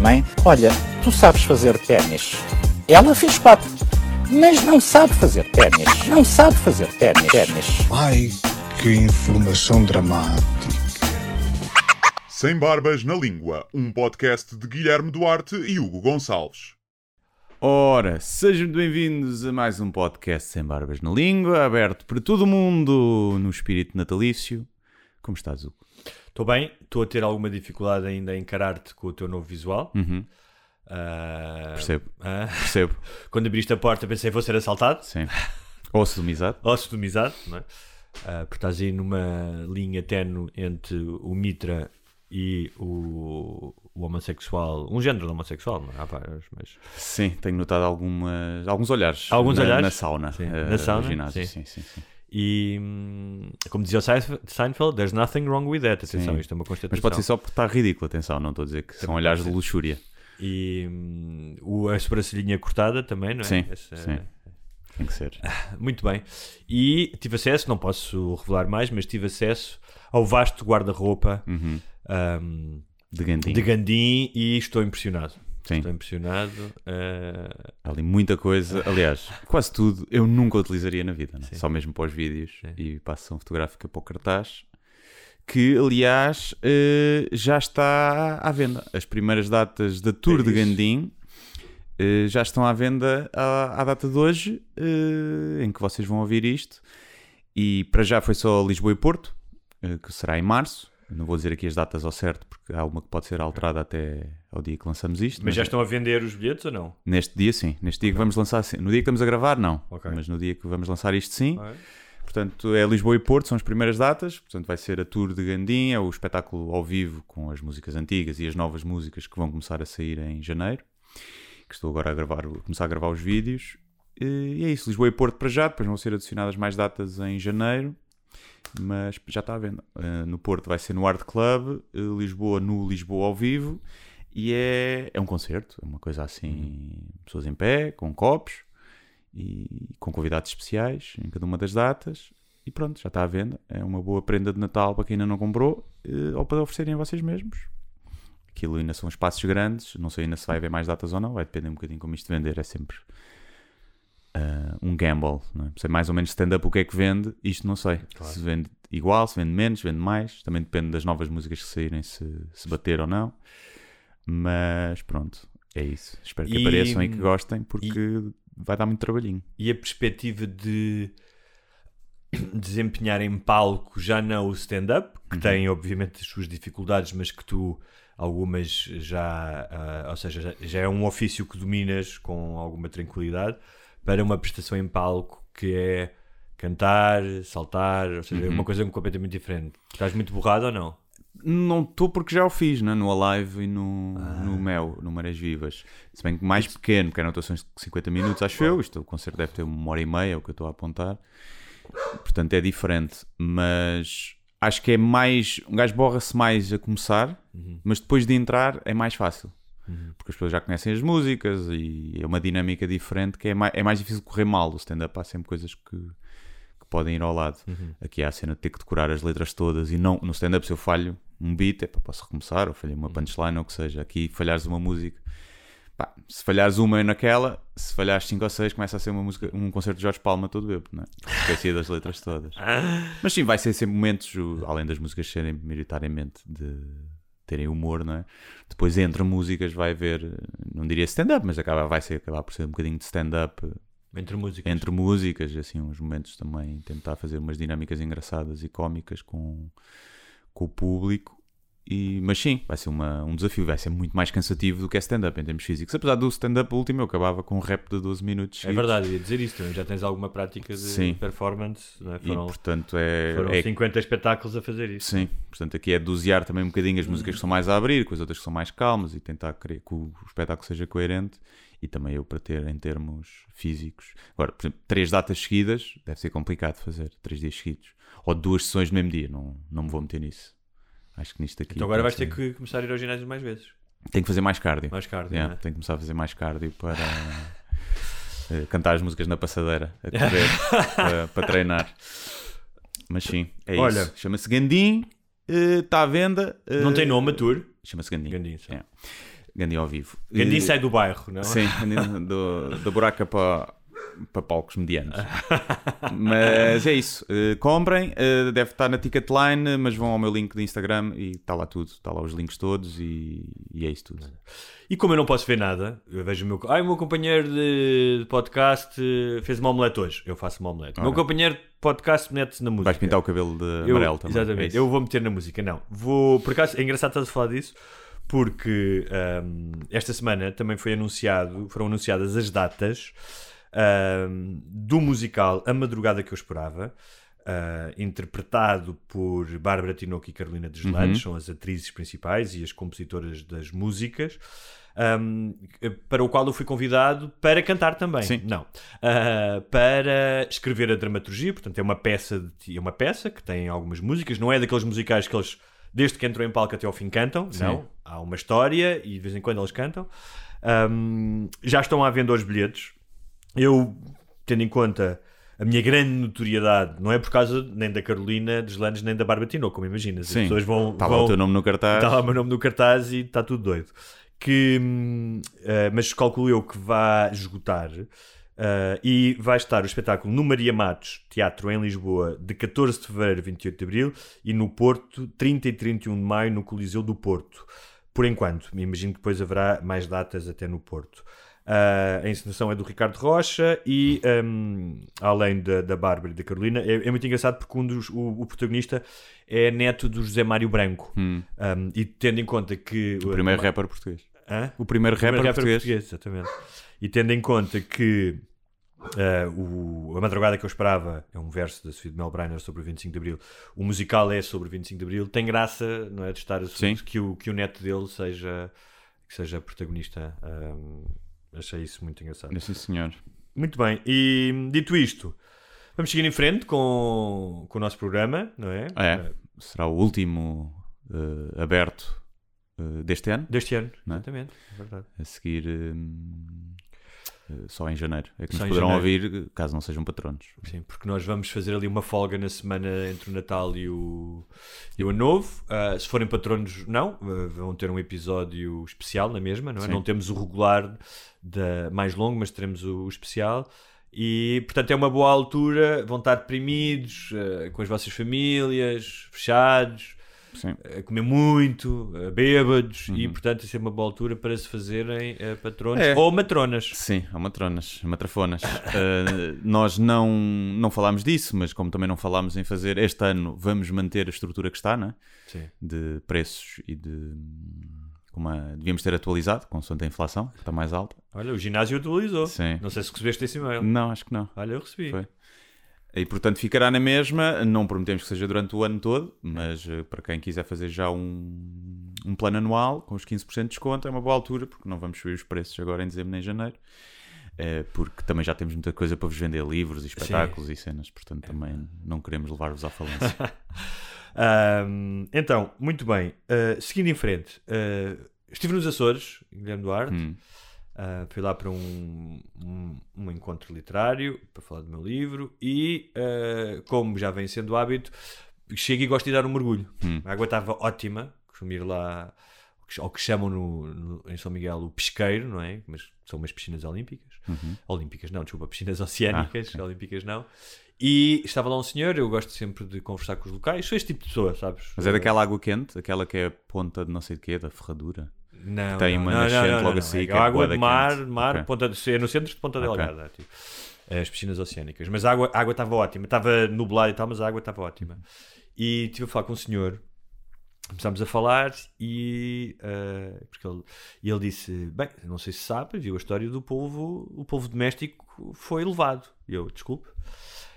Mãe, olha, tu sabes fazer ténis. Ela fez quatro, mas não sabe fazer ténis. Não sabe fazer ténis. ténis. Ai, que informação dramática. Sem Barbas na Língua, um podcast de Guilherme Duarte e Hugo Gonçalves. Ora, sejam bem-vindos a mais um podcast Sem Barbas na Língua, aberto para todo o mundo no espírito natalício. Como estás, Hugo? Estou bem, estou a ter alguma dificuldade ainda em encarar-te com o teu novo visual. Ah, Percebo, ah, percebo, quando abriste a porta pensei vou ser assaltado sim. Ou sodomizado. ou sodomizado, não é? Ah, porque estás aí numa linha tenue entre o mitra e o, o homossexual, um género de homossexual, não é? Há vários, mas Sim, tenho notado algumas, alguns olhares. Alguns na, olhares? Na sauna. Sim, eh, na sauna, ginásio, sim. sim, sim. sim. E hum, como dizia o Seinf- Seinfeld, there's nothing wrong with that. Atenção, Sim. isto é uma constatação. Mas pode ser só porque está ridículo, atenção, não estou a dizer que são Também olhares pode de luxúria. E hum, o, a sobrancelhinha cortada também, não é? Sim, Essa- sim. Tem que ser. Muito bem. E tive acesso, não posso revelar mais, mas tive acesso ao vasto guarda-roupa Uhum. ahm, De Gandim. de Gandim e estou impressionado. Sim. Estou impressionado. ah, Há ali muita coisa. Aliás, quase tudo eu nunca utilizaria na vida? Sim. só mesmo para os vídeos Sim. e para a sessão fotográfica para o cartaz. Que, aliás, eh, já está à venda. As primeiras datas da Tour É de. Gandim eh, já estão à venda à, à data de hoje, em que vocês vão ouvir isto. E para já foi só Lisboa e Porto, que será em março. Não vou dizer aqui as datas ao certo, porque há uma que pode ser alterada até ao dia que lançamos isto. mas já estão a vender os bilhetes ou não? Neste dia, sim. Neste dia que vamos lançar, sim. No dia que estamos a gravar, não. Ok. Mas no dia que vamos lançar isto, sim. Ok. Portanto, é Lisboa e Porto, são as primeiras datas. Portanto, vai ser a Tour de Gandim, é o espetáculo ao vivo com as músicas antigas e as novas músicas que vão começar a sair em janeiro. Que estou agora a gravar, a começar a gravar os vídeos. E é isso, Lisboa e Porto para já. Depois vão ser adicionadas mais datas em janeiro. Mas já está à venda. Uh, no Porto vai ser no Art Club, uh, Lisboa no Lisboa ao vivo. E é, é um concerto, é uma coisa assim, pessoas em pé, com copos e com convidados especiais em cada uma das datas. E pronto, já está à venda. É uma boa prenda de Natal para quem ainda não comprou eh, ou para oferecerem a vocês mesmos. Aquilo ainda são espaços grandes, não sei ainda se vai haver mais datas ou não, vai depender um bocadinho como isto vender, é sempre ah, um gamble. Não é? Sei mais ou menos stand-up o que é que vende, isto não sei. Se vende igual, se vende menos, se vende mais, também depende das novas músicas que saírem, se, se bater ou não. Mas pronto, é isso. Espero que E- apareçam e que gostem, porque vai dar muito trabalhinho. E a perspectiva de desempenhar em palco já não o stand-up, que tem obviamente as suas dificuldades, mas que tu algumas já, ah, ou seja, já, já é um ofício que dominas com alguma tranquilidade, para uma prestação em palco que é cantar, saltar, ou seja, é uma coisa completamente diferente. Estás muito borrado ou não? Não estou porque já o fiz, né? no Alive e no, Ah. no Mel, no Marés Vivas. Se bem que mais pequeno, porque eram atuações de 50 minutos, acho eu. Isto, o concerto deve ter uma hora e meia, é o que eu estou a apontar. Portanto, é diferente. Mas acho que é mais. Um gajo borra-se mais a começar, Uhum. mas depois de entrar é mais fácil. Porque as pessoas já conhecem as músicas e é uma dinâmica diferente que é mais, é mais difícil correr mal. O stand-up há sempre coisas que podem ir ao lado. Uhum. Aqui há a cena de ter que decorar as letras todas e não no stand-up se eu falho um beat, é para posso recomeçar, ou falhei uma Uhum. punchline ou o que seja. Aqui falhares uma música, pá, se falhares uma e naquela, se falhares cinco ou seis, começa a ser uma música, um concerto de Jorge Palma todo bêbado, não é? Esqueci das letras todas. Mas sim, vai ser sempre momentos, além das músicas serem maioritariamente de terem humor, não é? Depois entre músicas vai haver, não diria stand-up, mas acaba, vai ser, acabar por ser um bocadinho de stand-up Entre músicas. entre músicas, assim, uns momentos também tentar fazer umas dinâmicas engraçadas e cómicas com, com o público. E, mas sim, vai ser uma, um desafio, vai ser muito mais cansativo do que é stand-up em termos físicos. Apesar do stand-up último, eu acabava com um rap de 12 minutos. É verdade, ia dizer isso. Já tens alguma prática de Sim. performance, não é? E Foram, portanto é. foram é 50 espetáculos a fazer isso. Sim, portanto aqui é dosear também um bocadinho as músicas que são mais a abrir, com as outras que são mais calmas e tentar querer que o espetáculo seja coerente e também eu para ter em termos físicos. Agora, por exemplo, três datas seguidas deve ser complicado fazer, três dias seguidos. Ou duas sessões no mesmo dia, não, não me vou meter nisso. Acho que nisto aqui. Então agora vais ter que começar a ir ao ginásio mais vezes. Tenho que fazer mais cardio. Mais cardio, Yeah, é? Tenho que começar a fazer mais cardio para eh, cantar as músicas na passadeira, a correr, para, para treinar. Mas sim, é Olha. isso. Chama-se Gandim, está à venda. eh, Não tem nome a tour. Chama-se Gandim. Gandim, sim. É. Gandim ao vivo. Gandim Eh, sai do bairro, não é? Sim, Gandim do, da buraca para, para palcos medianos. mas é isso. Eh, comprem, eh, deve estar na Ticketline, mas vão ao meu link de Instagram e está lá tudo. Está lá os links todos e, e é isso tudo. E como eu não posso ver nada, eu vejo o meu, ai, o meu companheiro de podcast eh, fez uma omelete hoje. Eu faço uma omelete. O meu companheiro de podcast mete-se na música. Vais pintar o cabelo de Eu- amarelo também. é Exatamente. isso. eu vou meter na música. Não. Vou, por acaso, é engraçado estás a falar disso, porque ahm, esta semana também foi anunciado, foram anunciadas as datas ahm, do musical A Madrugada que eu esperava. ah, interpretado por Bárbara Tinoco e Carolina Deslandes, Uhum. são as atrizes principais e as compositoras das músicas, ahm, para o qual eu fui convidado para cantar também. Sim. Não. Ah, para escrever a dramaturgia, portanto é uma peça de- é uma peça que tem algumas músicas, não é daqueles musicais que eles desde que entram em palco até ao fim cantam, não. Há uma história e de vez em quando eles cantam. Ahm, já estão à venda os bilhetes. Eu, tendo em conta a minha grande notoriedade, não é por causa nem da Carolina Deslandes nem da Barbatino, como imaginas. As Sim. pessoas vão. Está lá vão- o teu nome no cartaz. Está lá o meu nome no cartaz e está tudo doido. Que, eh, mas calculo eu que vai esgotar. eh, e vai estar o espetáculo no Maria Matos Teatro em Lisboa de 14 de fevereiro a 28 de abril e no Porto 30 e 31 de maio no Coliseu do Porto. Por enquanto, me imagino que depois haverá mais datas até no Porto. Ah, a encenação é do Ricardo Rocha e, hum, além da, da Bárbara e da Carolina, é, é muito engraçado porque um dos, o, o protagonista é neto do José Mário Branco. Um, e tendo em conta que. Hum. O primeiro rapper português. Hã? O primeiro rapper, Primeiro português. Exatamente. E tendo em conta que ah, o, a madrugada que eu esperava é um verso da Sofia de Melbrenner sobre o 25 de Abril, o musical é sobre o 25 de Abril, tem graça, não é? De estar a que o, que o neto dele seja, que seja protagonista. Ahm, achei isso muito engraçado. Sim, senhor. Muito bem, e dito isto, vamos seguir em frente com, com o nosso programa, não é? É, será o último eh, aberto eh, deste ano. Deste ano, é? exatamente, é verdade. A seguir hum, eh, só em janeiro. É que Só nos poderão janeiro. ouvir caso não sejam patronos. Sim, porque nós vamos fazer ali uma folga na semana entre o Natal e o, e o Ano Novo. Ah, se forem patronos, não, ah, vão ter um episódio especial na mesma, não é? Sim. Não temos o regular da, mais longo, mas teremos o, o especial. E portanto é uma boa altura, vão estar deprimidos, ah, com as vossas famílias, fechados, Sim. a comer muito, ah, bêbados, e Uhum. portanto isso é uma boa altura para se fazerem ah, patronos É. ou matronas. Sim, há matronas, matrafonas. Eh, nós não, não falámos disso, mas como também não falámos em fazer este ano, vamos manter a estrutura que está, né? Sim. de preços e de. Como a, devíamos ter atualizado, consoante a inflação, que está mais alta. Olha, o ginásio atualizou. Sim. Não sei se recebeste esse e-mail. Não, acho que não. Olha, eu recebi. Foi. E portanto ficará na mesma. Não prometemos que seja durante o ano todo, mas eh, para quem quiser fazer já um, um plano anual com os 15% de desconto é uma boa altura, porque não vamos subir os preços agora em dezembro nem em janeiro. Eh, porque também já temos muita coisa para vos vender livros e espetáculos e cenas, portanto também não queremos levar-vos à falência. Ahm, então, muito bem. Ah, seguindo em frente, ah, estive nos Açores, Guilherme Duarte. Hum. Ah, fui lá para um, um, um encontro literário para falar do meu livro e, ah, como já vem sendo hábito, chego e gosto de dar um mergulho. Hum. A água estava ótima, costumo ir lá ao que chamam no, no- em São Miguel o pesqueiro, não é? Mas são umas piscinas olímpicas. Uhum. Olímpicas não, desculpa, piscinas oceânicas, Ah, ok. olímpicas não. E estava lá um senhor, eu gosto sempre de conversar com os locais, sou este tipo de pessoa, sabes? Mas é daquela água quente, aquela que é a ponta de não sei de quê, da ferradura. Não, tem não, uma não, nascente não, não, logo assim, É é água de mar, quente. mar Ok. ponta é no centro de Ponta Ok. Delgada. Tipo, as piscinas oceânicas. Mas a água a água estava ótima. Estava nublado e tal, mas a água estava ótima. E estive a falar com um senhor começámos a falar e, uh, porque ele, e ele disse: Bem, não sei se sabe, viu a história do polvo, o polvo doméstico foi levado. E eu, desculpe.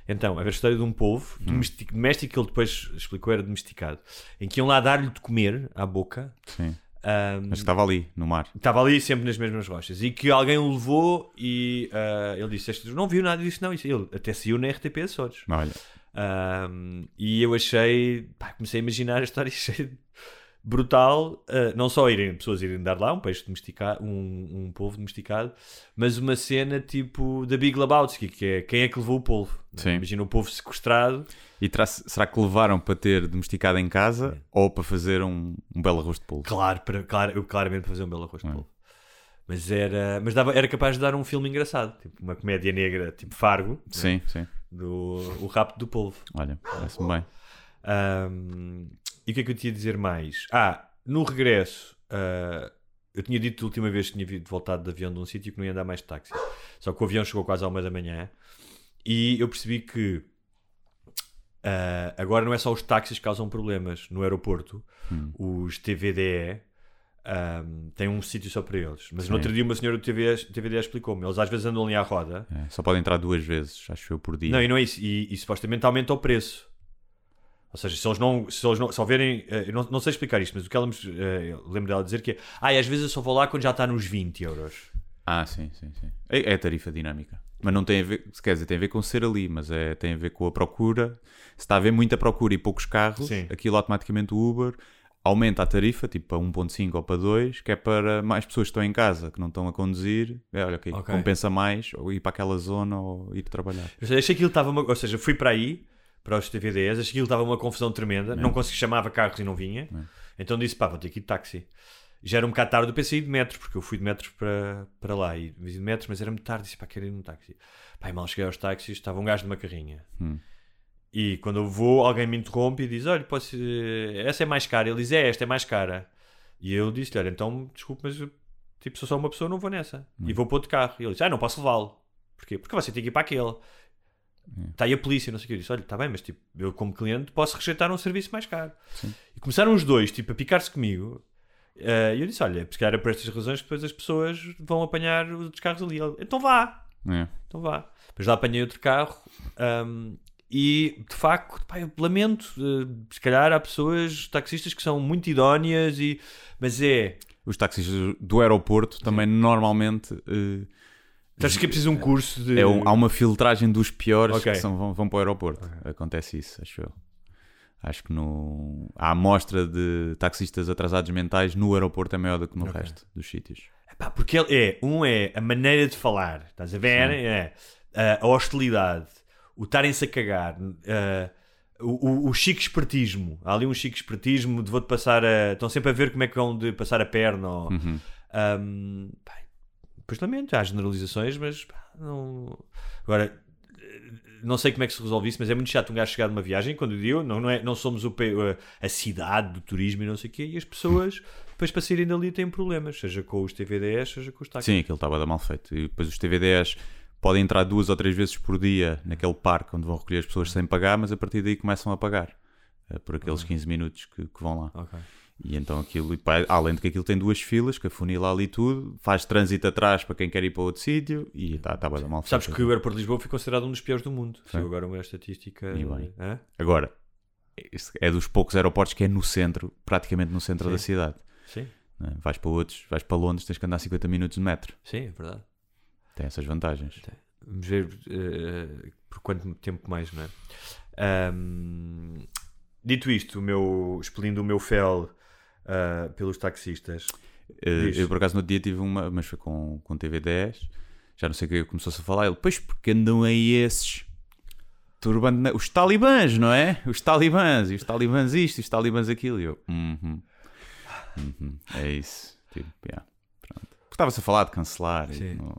Então, a história de um polvo Hum. doméstico, que ele depois explicou, era domesticado, em que iam lá dar-lhe de comer à boca. Sim. Um, Mas estava ali, no mar. Estava ali sempre nas mesmas rochas e que alguém o levou e uh, ele disse: "Este Não viu nada disso, não. Isso, ele até saiu na RTP Açores. Olha, Um, e eu achei, pá, comecei a imaginar a história, achei brutal. uh, não só irem, pessoas irem dar lá um peixe domesticado, um, um polvo domesticado, mas uma cena tipo da Big Lebowski, que é quem é que levou o polvo? é? Sim. Imagina o polvo sequestrado. e será que levaram para ter domesticado em casa ou para fazer um, um belo arroz de polvo? Claro, para, claro, claramente para fazer um belo arroz de polvo. Mas, era, mas dava, era capaz de dar um filme engraçado, tipo uma comédia negra, tipo Fargo, Sim, sim. do O Rapto do Polvo. Olha, parece-me bem. Um, e o que é que eu tinha a dizer mais? Ah, no regresso, ah, eu tinha dito a última vez que tinha voltado de avião de um sítio que não ia andar mais de táxi. Só que o avião chegou quase à uma da manhã e eu percebi que ah, agora não é só os táxis que causam problemas no aeroporto, os TVDE. Um, têm um sítio só para eles, mas Sim. no outro dia uma senhora do TVDE, TVDE explicou-me. Eles às vezes andam ali à roda É, só pode entrar duas vezes, acho eu, por dia. não, e não é isso. E, e supostamente aumenta o preço. Ou seja, se eles não, se eles não, se houverem, eh, eu não, não sei explicar isto, mas o que ela me, eh, eu lembro dela dizer que é, ah, às vezes eu só vou lá quando já está nos 20 euros. Ah, sim, sim, sim. É, é tarifa dinâmica. Mas não tem a ver, se quer dizer, tem a ver com ser ali, mas é, tem a ver com a procura. Se está a haver muita procura e poucos carros, Sim. aquilo automaticamente o Uber aumenta a tarifa, tipo para 1.5 ou para 2, que é para mais pessoas que estão em casa, que não estão a conduzir. É, olha, ok, Ok. compensa mais ou ir para aquela zona ou ir trabalhar. Seja, achei que aquilo estava, ou seja, fui para aí, para os TVDs, que aquilo estava uma confusão tremenda, não consegui chamava carros e não vinha, então disse, pá, vou ter que ir de táxi. Já era um bocado tarde, eu pensei de metros, porque eu fui de metros para, para lá, e de metros, mas era muito tarde, disse, pá, quero ir num táxi. Pá, mal cheguei aos táxis, estava um gajo de uma carrinha. Hum. E quando eu vou, alguém me interrompe e diz: Olha, posso, essa é mais cara. Ele diz: É, esta é mais cara. E eu disse: Olha, então, desculpe, mas tipo, sou só uma pessoa, não vou nessa. E vou para outro carro. E ele disse: Ah, não posso levá-lo. Porquê? Porque você tem que ir para aquele. Está aí a polícia, não sei o que. Eu disse: Olha, está bem, mas tipo, eu como cliente posso rejeitar um serviço mais caro. E começaram os dois, tipo, a picar-se comigo. Eh, E eu disse: Olha, se calhar é por estas razões que depois as pessoas vão apanhar os outros carros ali. Ele, então vá. É. Então vá. Depois lá apanhei outro carro ahm, e de facto, pá, eu lamento. eh, se calhar há pessoas, taxistas, que são muito idóneas, e, mas é. Os táxis do aeroporto também normalmente eh, Acho que é preciso um curso de. é um- há uma filtragem dos piores Ok. que são- vão, vão para o aeroporto. Acontece isso, acho eu. Acho que no, a amostra de taxistas atrasados mentais no aeroporto é maior do que no resto dos sítios. Pá, porque ele é, um é a maneira de falar, estás a ver? É, a, hostilidade, o estarem-se a cagar, o, o, o chique espertismo. Há ali um chique espertismo de vou-te passar a. Estão sempre a ver como é que vão de passar a perna. Ou, Ahm, pá, Pois lamento, há generalizações, mas pá, não. Agora, não sei como é que se resolve isso, mas é muito chato um gajo chegar numa viagem, quando digo, não, não, é, não somos o, a, cidade do turismo e não sei o quê, e as pessoas, depois para saírem dali, têm problemas, seja com os TVDs, seja com os táxis. Sim, aquilo estava a dar mal feito. E depois os TVDs podem entrar duas ou três vezes por dia naquele parque onde vão recolher as pessoas sem pagar, mas a partir daí começam a pagar eh, por aqueles 15 minutos que, que vão lá. Ok. E então aquilo, além de que aquilo tem duas filas, que afunila ali tudo, faz trânsito atrás para quem quer ir para outro sítio e está tá, dar mal feito. Sabes que o aeroporto de Lisboa foi considerado um dos piores do mundo. Saiu agora uma estatística. E bem. Hã? Agora, é dos poucos aeroportos que é no centro, praticamente no centro Sim. da cidade. Sim, né? Vais para outros, vais para Londres, tens que andar 50 minutos de metro. sim, é verdade. Tem essas vantagens. Vamos ver eh, por quanto tempo mais, não é? Ahm, dito isto, o meu, expelindo o meu fel ah, pelos taxistas. Diz. eu por acaso no dia tive uma, mas foi com, com TV10, já não sei o que começou-se a falar. Ele, pois porque andam aí esses turbando, os talibãs, não é? Os talibãs, e os talibãs isto, e os talibãs aquilo. E eu, uhum, uhum, é isso. Tipo, yeah, pronto. Porque estava-se a falar de cancelar, não-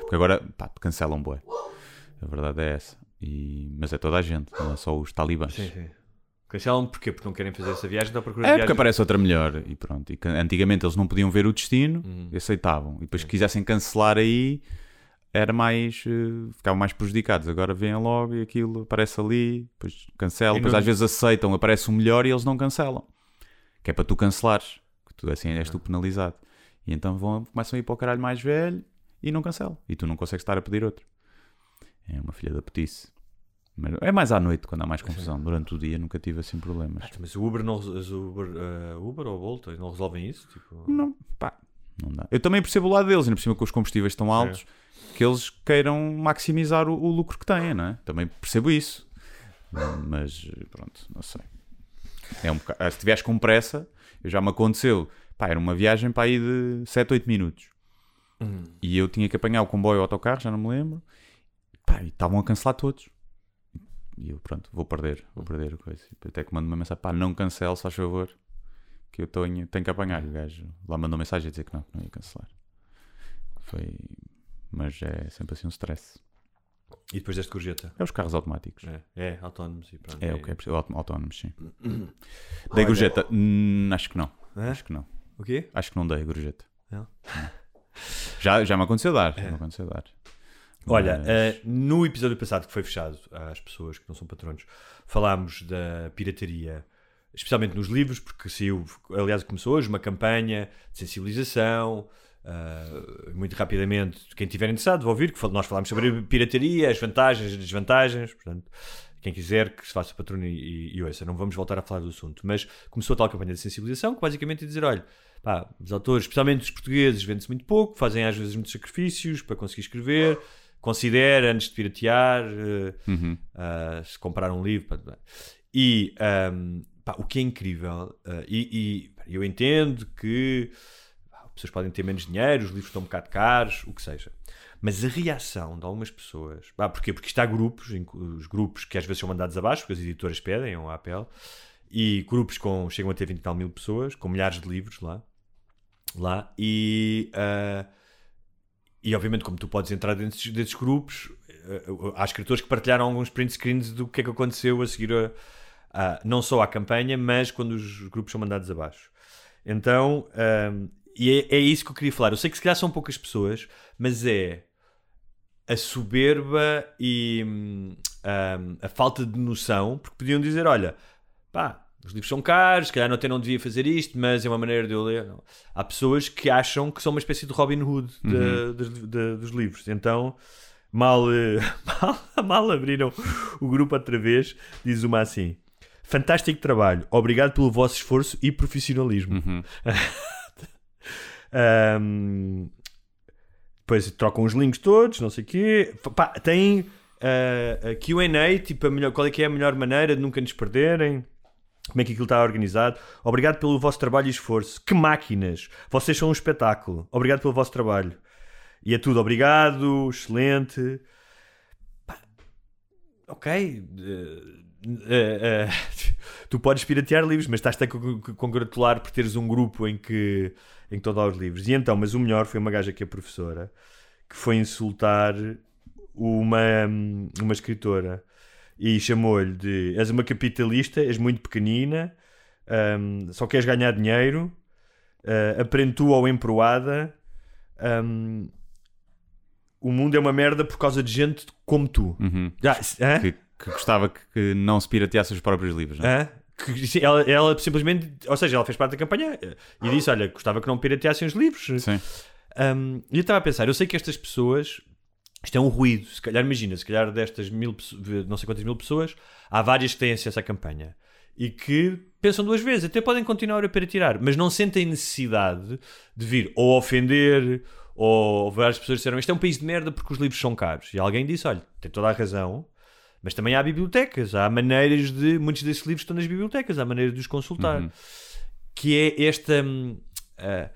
porque agora pá, cancelam bué. A verdade é essa. E, mas é toda a gente, não é só os talibãs. Sim, sim. Cancelam porquê? Porque não querem fazer essa viagem, estão à procura É porque viagens. aparece outra melhor e pronto. E antigamente eles não podiam ver o destino Uhum. e aceitavam. E depois, se quisessem cancelar aí, era mais. eh, ficavam mais prejudicados. Agora vêm logo e aquilo aparece ali, depois cancelam, E depois não- às vezes aceitam, aparece o melhor e eles não cancelam. que é para tu cancelares, que tu assim és tu penalizado. E então vão, começam a ir para o caralho mais velho e não cancelam. E tu não consegues estar a pedir outro. É uma filha da petice. Mas é mais à noite quando há mais confusão. Durante o dia nunca tive assim problemas. Ah, Mas o Uber, não, os Uber, eh, Uber ou Bolt não resolvem isso? Tipo... Não, pá, não dá. Eu também percebo o lado deles, ainda por cima que os combustíveis estão altos, que eles queiram maximizar o, o lucro que têm, não é? Também percebo isso. Mas pronto, não sei. É um bocado, se tiveres com pressa, já me aconteceu. Pá, era uma viagem para aí de 7, 8 minutos. E eu tinha que apanhar o comboio ou o autocarro, já não me lembro. Pá, e estavam a cancelar todos. E eu, pronto, vou perder, vou perder a coisa. E Até que mando uma mensagem, pá, não cancele, se faz favor, que eu tenho, tenho que apanhar. E o gajo lá mandou mensagem a dizer que não, que não ia cancelar. Foi. Mas é sempre assim um stress. E depois deste gorjeta? É os carros automáticos. É, é autónomos e pronto. É, o que é preciso, autónomos, sim. Olha- Dei gorjeta? Hum, acho que não. Hã? Acho que não. O quê? Acho que não dei gorjeta. Não? Já, já me aconteceu dar. Já me aconteceu dar. Olha, Mas- eh, no episódio passado que foi fechado às pessoas que não são patronos, falámos da pirataria, especialmente nos livros, porque saiu, aliás, começou hoje uma campanha de sensibilização. eh, muito rapidamente, quem estiver interessado, vai ouvir que nós falámos sobre pirataria, as vantagens e desvantagens. Portanto, quem quiser que se faça patrono e, e, e ouça, não vamos voltar a falar do assunto. Mas começou a tal campanha de sensibilização que basicamente é dizer: olha, pá, os autores, especialmente os portugueses, vendem-se muito pouco, fazem às vezes muitos sacrifícios para conseguir escrever. Considera antes de piratear, eh, Uhum. ah, se comprar um livro. E ahm, pá, o que é incrível, ah, e, e eu entendo que pá, as pessoas podem ter menos dinheiro, os livros estão um bocado caros, o que seja. Mas a reação de algumas pessoas, pá, porquê? Porque isto há grupos, os grupos que às vezes são mandados abaixo, porque as editoras pedem, um apelo, e grupos com, chegam a ter 20 e tal mil pessoas, com milhares de livros lá, lá e, ah, e obviamente como tu podes entrar dentro desses, grupos, eh, há escritores que partilharam alguns print screens do que é que aconteceu a seguir a, a- não só à campanha, mas quando os grupos são mandados abaixo. Então, ahm, e é, é isso que eu queria falar. Eu sei que se calhar são poucas pessoas, mas é a soberba e hum, ahm, a falta de noção, porque podiam dizer: olha, pá, os livros são caros, se calhar não, até não devia fazer isto, mas é uma maneira de eu ler. Não. Há pessoas que acham que são uma espécie de Robin Hood de- de- de- dos livros. Então, mal, eh, mal, mal abriram o grupo outra vez, diz uma assim. Fantástico trabalho. Obrigado pelo vosso esforço e profissionalismo. Ahm, depois trocam os links todos, não sei o quê. Pá, tem ah, a QA, tipo, a melhor, qual é que é a melhor maneira de nunca nos perderem. Como é que aquilo está organizado? Obrigado pelo vosso trabalho e esforço. Que máquinas! Vocês são um espetáculo. Obrigado pelo vosso trabalho. E é tudo obrigado, excelente. Ok. eh, eh, eh, tu podes piratear livros, mas estás-te a con- con- congratular por teres um grupo em que, em que dar os livros. E então, mas o melhor foi uma gaja que é professora que foi insultar uma, uma escritora e chamou-lhe de és uma capitalista, és muito pequenina, hum, só queres ganhar dinheiro, uh, aprende tu ou emproada, hum, o mundo é uma merda por causa de gente como tu. Uhum. Hã? Que, que gostava que, que não se pirateasse os próprios livros. Não é? Que, ela, ela simplesmente, ou seja, ela fez parte da campanha eh, e disse: Olha, gostava que não pirateassem os livros. Sim. Um, e eu estava a pensar, eu sei que estas pessoas, isto é um ruído, se calhar imagina, se calhar destas mil, não sei quantas mil pessoas, há várias que têm acesso à campanha e que pensam duas vezes, até podem continuar a piratear, mas não sentem necessidade de vir ou ofender ou várias pessoas disseram isto é um país de merda porque os livros são caros. E alguém disse, olha, tem toda a razão, mas também há bibliotecas, há maneiras de, muitos desses livros estão nas bibliotecas, há maneiras de os consultar. Uhum. Que é esta... ah,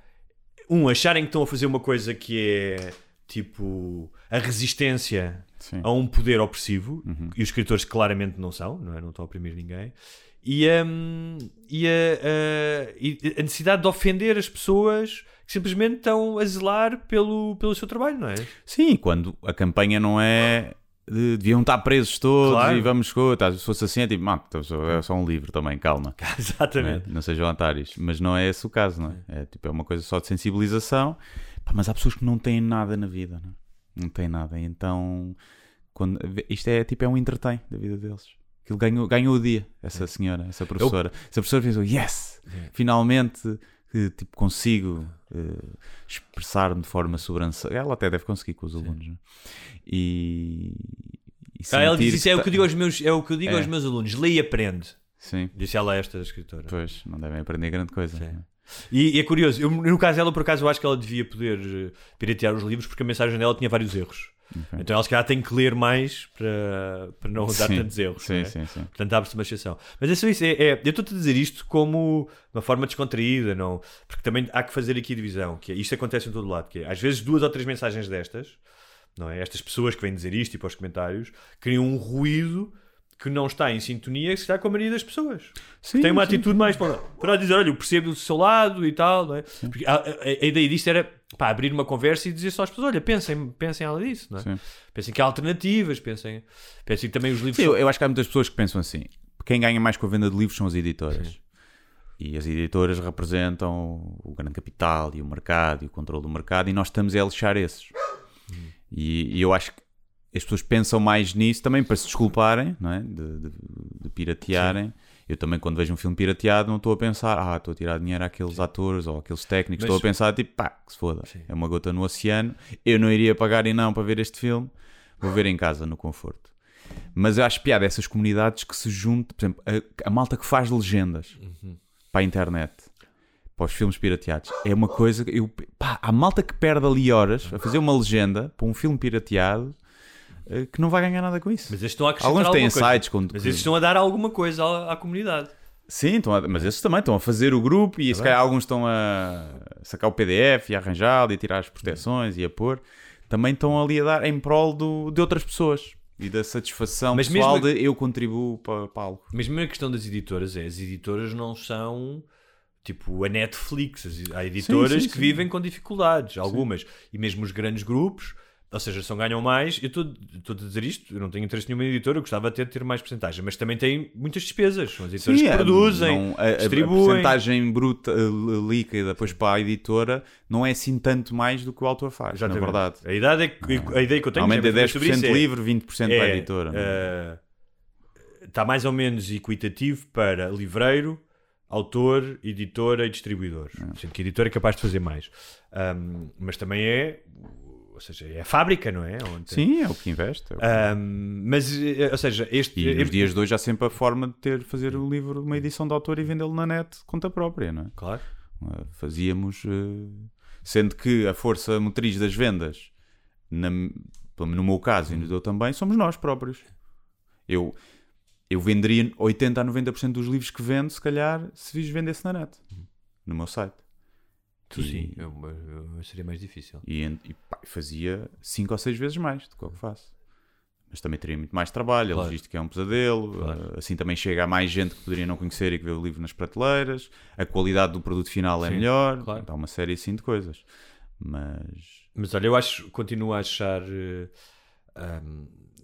um, acharem que estão a fazer uma coisa que é tipo a resistência Sim. a um poder opressivo, Uhum. e os escritores claramente não são, não, é? não estão a oprimir ninguém, e, hum, e a, a- e a necessidade de ofender as pessoas que simplesmente estão a zelar pelo, pelo seu trabalho, não é? Sim, quando a campanha não é. de- deviam estar presos todos Claro. e vamos. co- tá, Se fosse assim, é tipo, "Ah, então é só um livro também, calma. Não, é? Exatamente. não sejam otários. Mas não é esse o caso, não é? É, tipo, é uma coisa só de sensibilização. Pá, mas há pessoas que não têm nada na vida, não, é? Não têm nada. Então, quando, isto é tipo, é um entretém da vida deles. Aquilo ganhou, ganhou o dia, essa senhora, essa professora. Essa professora pensou, yes, finalmente eh, tipo, consigo eh, expressar-me de forma sobrancelha. Ela até deve conseguir com os alunos. né? E, e Ah, ela diz isso, é o que eu digo aos meus, é o que eu digo É. aos meus alunos: lê e aprende. Sim, Disse ela esta escritora. pois, não devem aprender grande coisa. Sim. né? E, e é curioso, eu, no caso dela, por acaso, eu acho que ela devia poder eh, piratear os livros porque a mensagem dela tinha vários erros. Então ela se calhar tem que ler mais para, para não dar Sim, tantos erros. Sim, não é? sim, sim. Portanto, abre-se uma exceção. Mas é só isso. É, é- eu estou-te a dizer isto como uma forma descontraída, não? Porque também há que fazer aqui a divisão. Que é, isto acontece em todo lado. Que é, às vezes, duas ou três mensagens destas, não é? Estas pessoas que vêm dizer isto e para os comentários, criam um ruído que não está em sintonia se calhar, com a maioria das pessoas. Sim, Tem uma sim. atitude mais para, para dizer, olha, eu percebo o seu lado e tal, não é? Porque a, a- a ideia disto era pá, abrir uma conversa e dizer só às pessoas, olha, pensem, pensem além disso, não é? Sim. Pensem que há alternativas, pensem, pensem que também os livros Sim, são- eu, eu acho que há muitas pessoas que pensam assim: quem ganha mais com a venda de livros são as editoras. E as editoras representam o grande capital e o mercado e o controle do mercado, e nós estamos a lixar esses. E, e eu acho que as pessoas pensam mais nisso também para se desculparem, não é? de, de- de piratearem. Eu também, quando vejo um filme pirateado, não estou a pensar, ah, estou a tirar dinheiro àqueles atores ou àqueles técnicos. Mas- Estou a pensar, tipo, pá, que se foda. É uma gota no oceano. Eu não iria pagar e não para ver este filme. Vou ver em casa, no conforto. Mas eu acho piada essas comunidades que se juntam, por exemplo, a, a malta que faz legendas para a internet, para os filmes pirateados, é uma coisa que eu, pá, há malta que perde ali horas a fazer uma legenda para um filme pirateado que não vai ganhar nada com isso. Mas estes estão a acrescentar Alguns têm alguma coisa. sites com. Mas esses estão a dar alguma coisa à, à comunidade. Sim, estão a- mas esses também estão a fazer o grupo e se calhar alguns estão a sacar o PDF e a arranjá-lo e a tirar as proteções e a pôr. Também estão ali a dar em prol do, de outras pessoas e da satisfação Mas pessoal mesmo- de eu contribuo para, para algo. Mas mesmo a questão das editoras é, as editoras não são tipo a Netflix. Há editoras sim, que sim. vivem com dificuldades, algumas. E mesmo os grandes grupos, ou seja, são ganham mais. Eu estou a dizer isto, eu não tenho interesse nenhum em editora, eu gostava até de ter mais porcentagem, mas também têm muitas despesas. São as editoras que a- produzem, não- a, a, a distribuem. porcentagem bruta eh, líquida depois para a editora não é assim tanto mais do que o autor faz, Exatamente. na verdade. A, idade é que, a ideia que eu tenho Normalmente é já falei sobre 10% isso, é- livre, 20% para a editora. eh, está mais ou menos equitativo para livreiro, autor, editora e distribuidor. Sendo que a editora é capaz de fazer mais. Ahm, mas também é, ou seja, é a fábrica, não é? Onde- Sim, é o que investe. é o que- Ahm, mas, eh, ou seja, este. E eh, nos dias de hoje há sempre a forma de ter, fazer o livro, uma edição de autor e vendê-lo na net conta própria, não é? Claro. Uh, Fazíamos, uh, sendo que a força motriz das vendas, na- no meu caso e no teu também, somos nós próprios. Eu, eu venderia 80 a 90% dos livros que vendo, se calhar, se vis vendesse na net, no meu site. Tu sim, eu, eu- eu seria mais difícil. E, e, pá, fazia 5 ou 6 vezes mais do que o que faço. Mas também teria muito mais trabalho, a Claro. logística é um pesadelo, Claro. uh, assim também chega a mais gente que poderia não conhecer e que vê o livro nas prateleiras, a qualidade do produto final é Sim, melhor, claro. há uma série assim de coisas. Mas Mas olha, eu acho, continuo a achar. eh,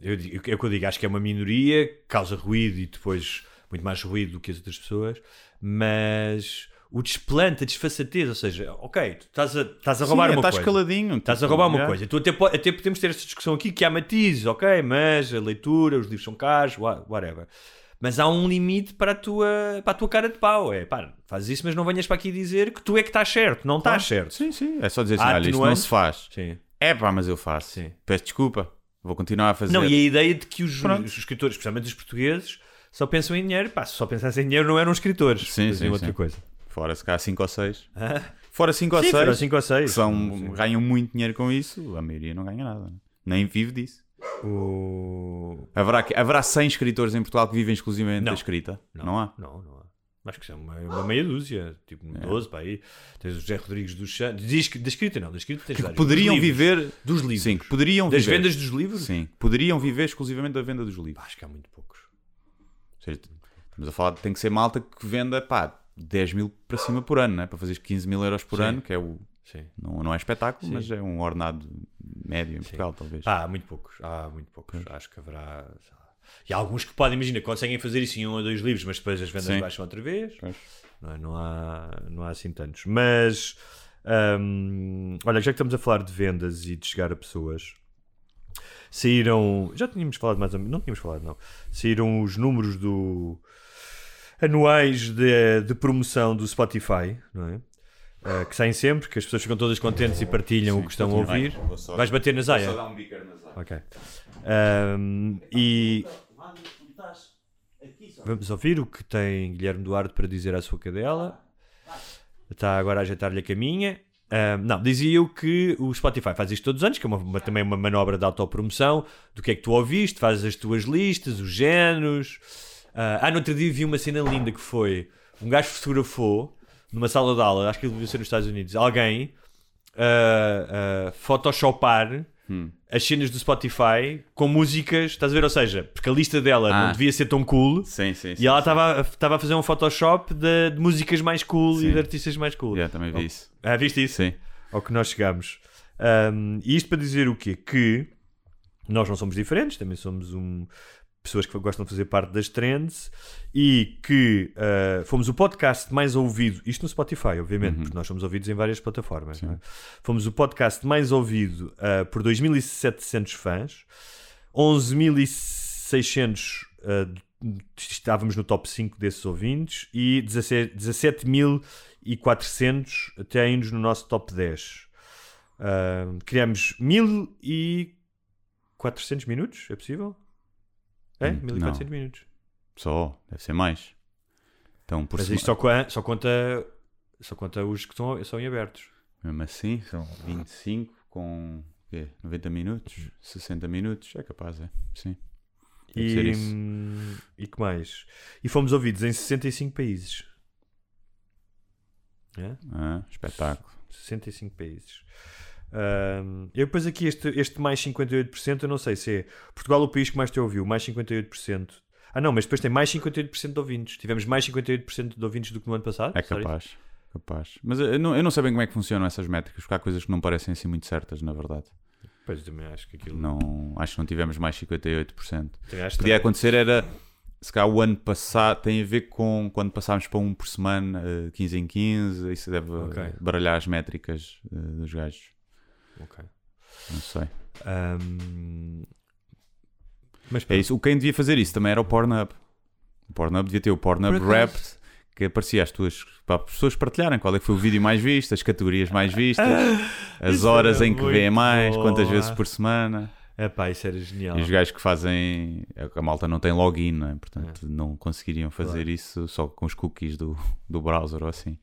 eu, digo- é o que eu digo, acho que é uma minoria, causa ruído e depois muito mais ruído do que as outras pessoas, mas o desplante, a desfaçatez, ou seja, ok, tu estás a, estás a roubar Sim, uma estás coisa. caladinho. Estás a tipo, roubar uma já. coisa. Tu até, po- até podemos ter esta discussão aqui que há matizes, ok, mas a leitura, os livros são caros, wha- whatever. Mas há um limite para a tua, para a tua cara de pau. É pá, fazes isso, mas não venhas para aqui dizer que tu é que estás certo. Não estás certo. Sim, sim. É só dizer assim: Há olha, isto não se faz. Sim. É pá, mas eu faço. Sim. Peço desculpa, vou continuar a fazer. Não, e a ideia de que os, Pronto. os escritores, especialmente os portugues, só pensam em dinheiro. Pá, se só pensassem em dinheiro não eram escritores. Sim, sim, outra sim. coisa. Fora se cá 5 ou 6. Ah, Fora 5 ou sim, 6. foram 5 ou 6. que são, ganham muito dinheiro com isso, a maioria não ganha nada. Nem vive disso. O... Haverá, haverá 100 escritores em Portugal que vivem exclusivamente Não. da escrita? Não, há? Não, não há. Acho que são uma, uma meia dúzia, tipo É. 12 para aí. Tens o José Rodrigues dos Santos. Da escrita não, da escrita tens Que vários. poderiam Dos livros. viver. Dos livros. Sim, que poderiam Das viver. vendas dos livros? Sim, poderiam viver exclusivamente da venda dos livros. Acho que há muito poucos. Ou seja, estamos a falar de tem que ser malta que venda pá, 10 mil para cima por ano, né? para fazer 15 mil euros por Sim. ano, que é o. Não, não é espetáculo, Sim. mas é um ordenado médio em Portugal, talvez. Pá, há muito poucos. Há muito poucos. Acho que haverá. E há alguns que podem, imagina, conseguem fazer isso em um ou dois livros, mas depois as vendas Sim. baixam outra vez. Pois. Não, é? não, há, não há assim tantos. Mas, hum, olha, já que estamos a falar de vendas e de chegar a pessoas, saíram. Já tínhamos falado mais ou menos. Não tínhamos falado, não. Saíram os números do anuais de, de promoção do Spotify, não é? Uh, que saem sempre, que as pessoas ficam todas contentes e partilham o que estão a ouvir. Vais bater na zaia? um bicar na zaia. Ok. Um, e vamos ouvir o que tem Guilherme Duarte para dizer à sua cadela. Está agora a ajeitar-lhe a caminha. Um, não, dizia eu que o Spotify faz isto todos os anos, que é uma, uma- também uma manobra de autopromoção do que é que tu ouviste, fazes as tuas listas, os géneros. Ah, ah, no outro dia vi uma cena linda que foi um gajo fotografou numa sala de aula, acho que ele devia ser nos Estados Unidos, alguém ah, ah, photoshopar as cenas do Spotify com músicas, estás a ver? Ou seja, porque a lista dela Ah. não devia ser tão cool. Sim, sim, sim. E ela estava a fazer um Photoshop de, de músicas mais cool e de artistas mais cool. Yeah, também vi isso. Ah, viste isso? Sim. Ao que nós chegamos. Um, e isto para dizer o quê? Que nós não somos diferentes, também somos um, pessoas que gostam de fazer parte das trends e que uh, fomos o podcast mais ouvido, isto no Spotify, obviamente, porque nós somos ouvidos em várias plataformas. é? Fomos o podcast mais ouvido uh, por 2.700 fãs, 11.600 uh, estávamos no top 5 desses ouvintes e 17 17.400 têm-nos no nosso top 10. Uh, criamos 1.400 minutos, é possível? É? Hum, 1.400 não. minutos. Só, deve ser mais. Então, por Mas sema- isto só, só conta só conta os que estão, são em abertos. mesmo assim, são 25 com quê? 90 minutos, 60 minutos, é capaz, é. Sim. E, hum, e que mais? E fomos ouvidos em 65 países. É? Ah, espetáculo. 65 países. Ahm, eu depois aqui este, este mais 58%, eu não sei se é Portugal o país que mais te ouviu, mais 58%. Ah não, mas depois tem mais 58% de ouvintes. Tivemos mais 58% de ouvintes do que no ano passado. É capaz. Capaz. Mas eu não, eu não sei bem como é que funcionam essas métricas, porque há coisas que não parecem assim muito certas, na verdade. Pois também acho que aquilo. Não, acho que não tivemos mais 58%. Também acho Podia acontecer era se calhar o ano passado tem a ver com quando passámos para um por semana, eh, 15 em 15, isso deve Ok. baralhar as métricas eh, dos gajos. Ok. Não sei. Ahm, Mas É isso. O quem devia fazer isso também era o Pornhub. O Pornhub devia ter o Pornhub Por Rap acaso. que aparecia às tuas para as pessoas partilharem qual é que foi o vídeo mais visto, as categorias mais vistas, as horas em que vêem mais, quantas boa. vezes por semana. É pá, isso era genial. E os gajos que fazem. A malta não tem login, não é? portanto não conseguiriam fazer Claro. isso só com os cookies do, do browser ou assim.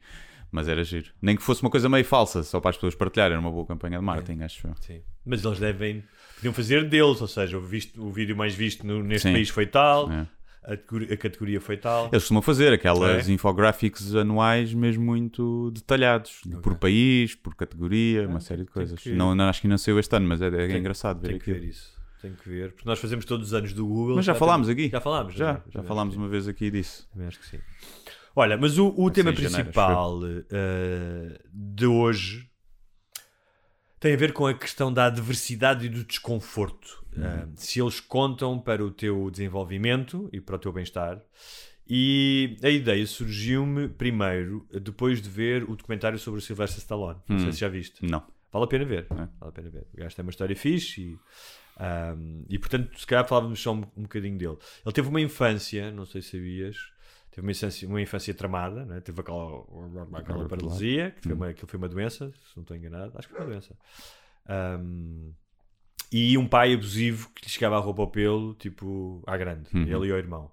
Mas era giro. Nem que fosse uma coisa meio falsa, só para as pessoas partilharem. Era uma boa campanha de marketing, acho eu. Sim. Mas eles devem. Podiam fazer deles, ou seja, o, visto, o vídeo mais visto no- neste Sim. país foi tal, É. a, a categoria foi tal. Eles costumam fazer aquelas É? infographics anuais mesmo muito detalhados, por país, por categoria, uma série de coisas. que- Não, não, acho que não saiu este ano, mas é, é Tenho- engraçado ver que aquilo. ver isso. Tenho que ver. Porque nós fazemos todos os anos do Google. Mas já falámos temos- aqui. Já falámos, Já, é? já Também falámos que uma vez aqui disso. Também acho que sim. Olha, mas o, o Vai tema janeiro, principal eh, de hoje tem a ver com a questão da adversidade e do desconforto. Uhum. Eh, se eles contam para o teu desenvolvimento e para o teu bem-estar. E a ideia surgiu-me primeiro depois de ver o documentário sobre o Sylvester Stallone. Não sei Hum. se já viste. Não. Vale a pena ver. É. Vale a pena ver. O gajo tem uma história fixe e, ahm, e portanto, se calhar falávamos só um, um bocadinho dele. Ele teve uma infância, não sei se sabias, teve uma infância, uma infância tramada, né? teve aquela, aquela paralisia, que foi Hum. uma, aquilo foi uma doença, se não estou enganado, acho que foi uma doença. Ahm, e um pai abusivo que lhe chegava a roupa ao pelo, tipo, à grande, Uhum. ele e o irmão.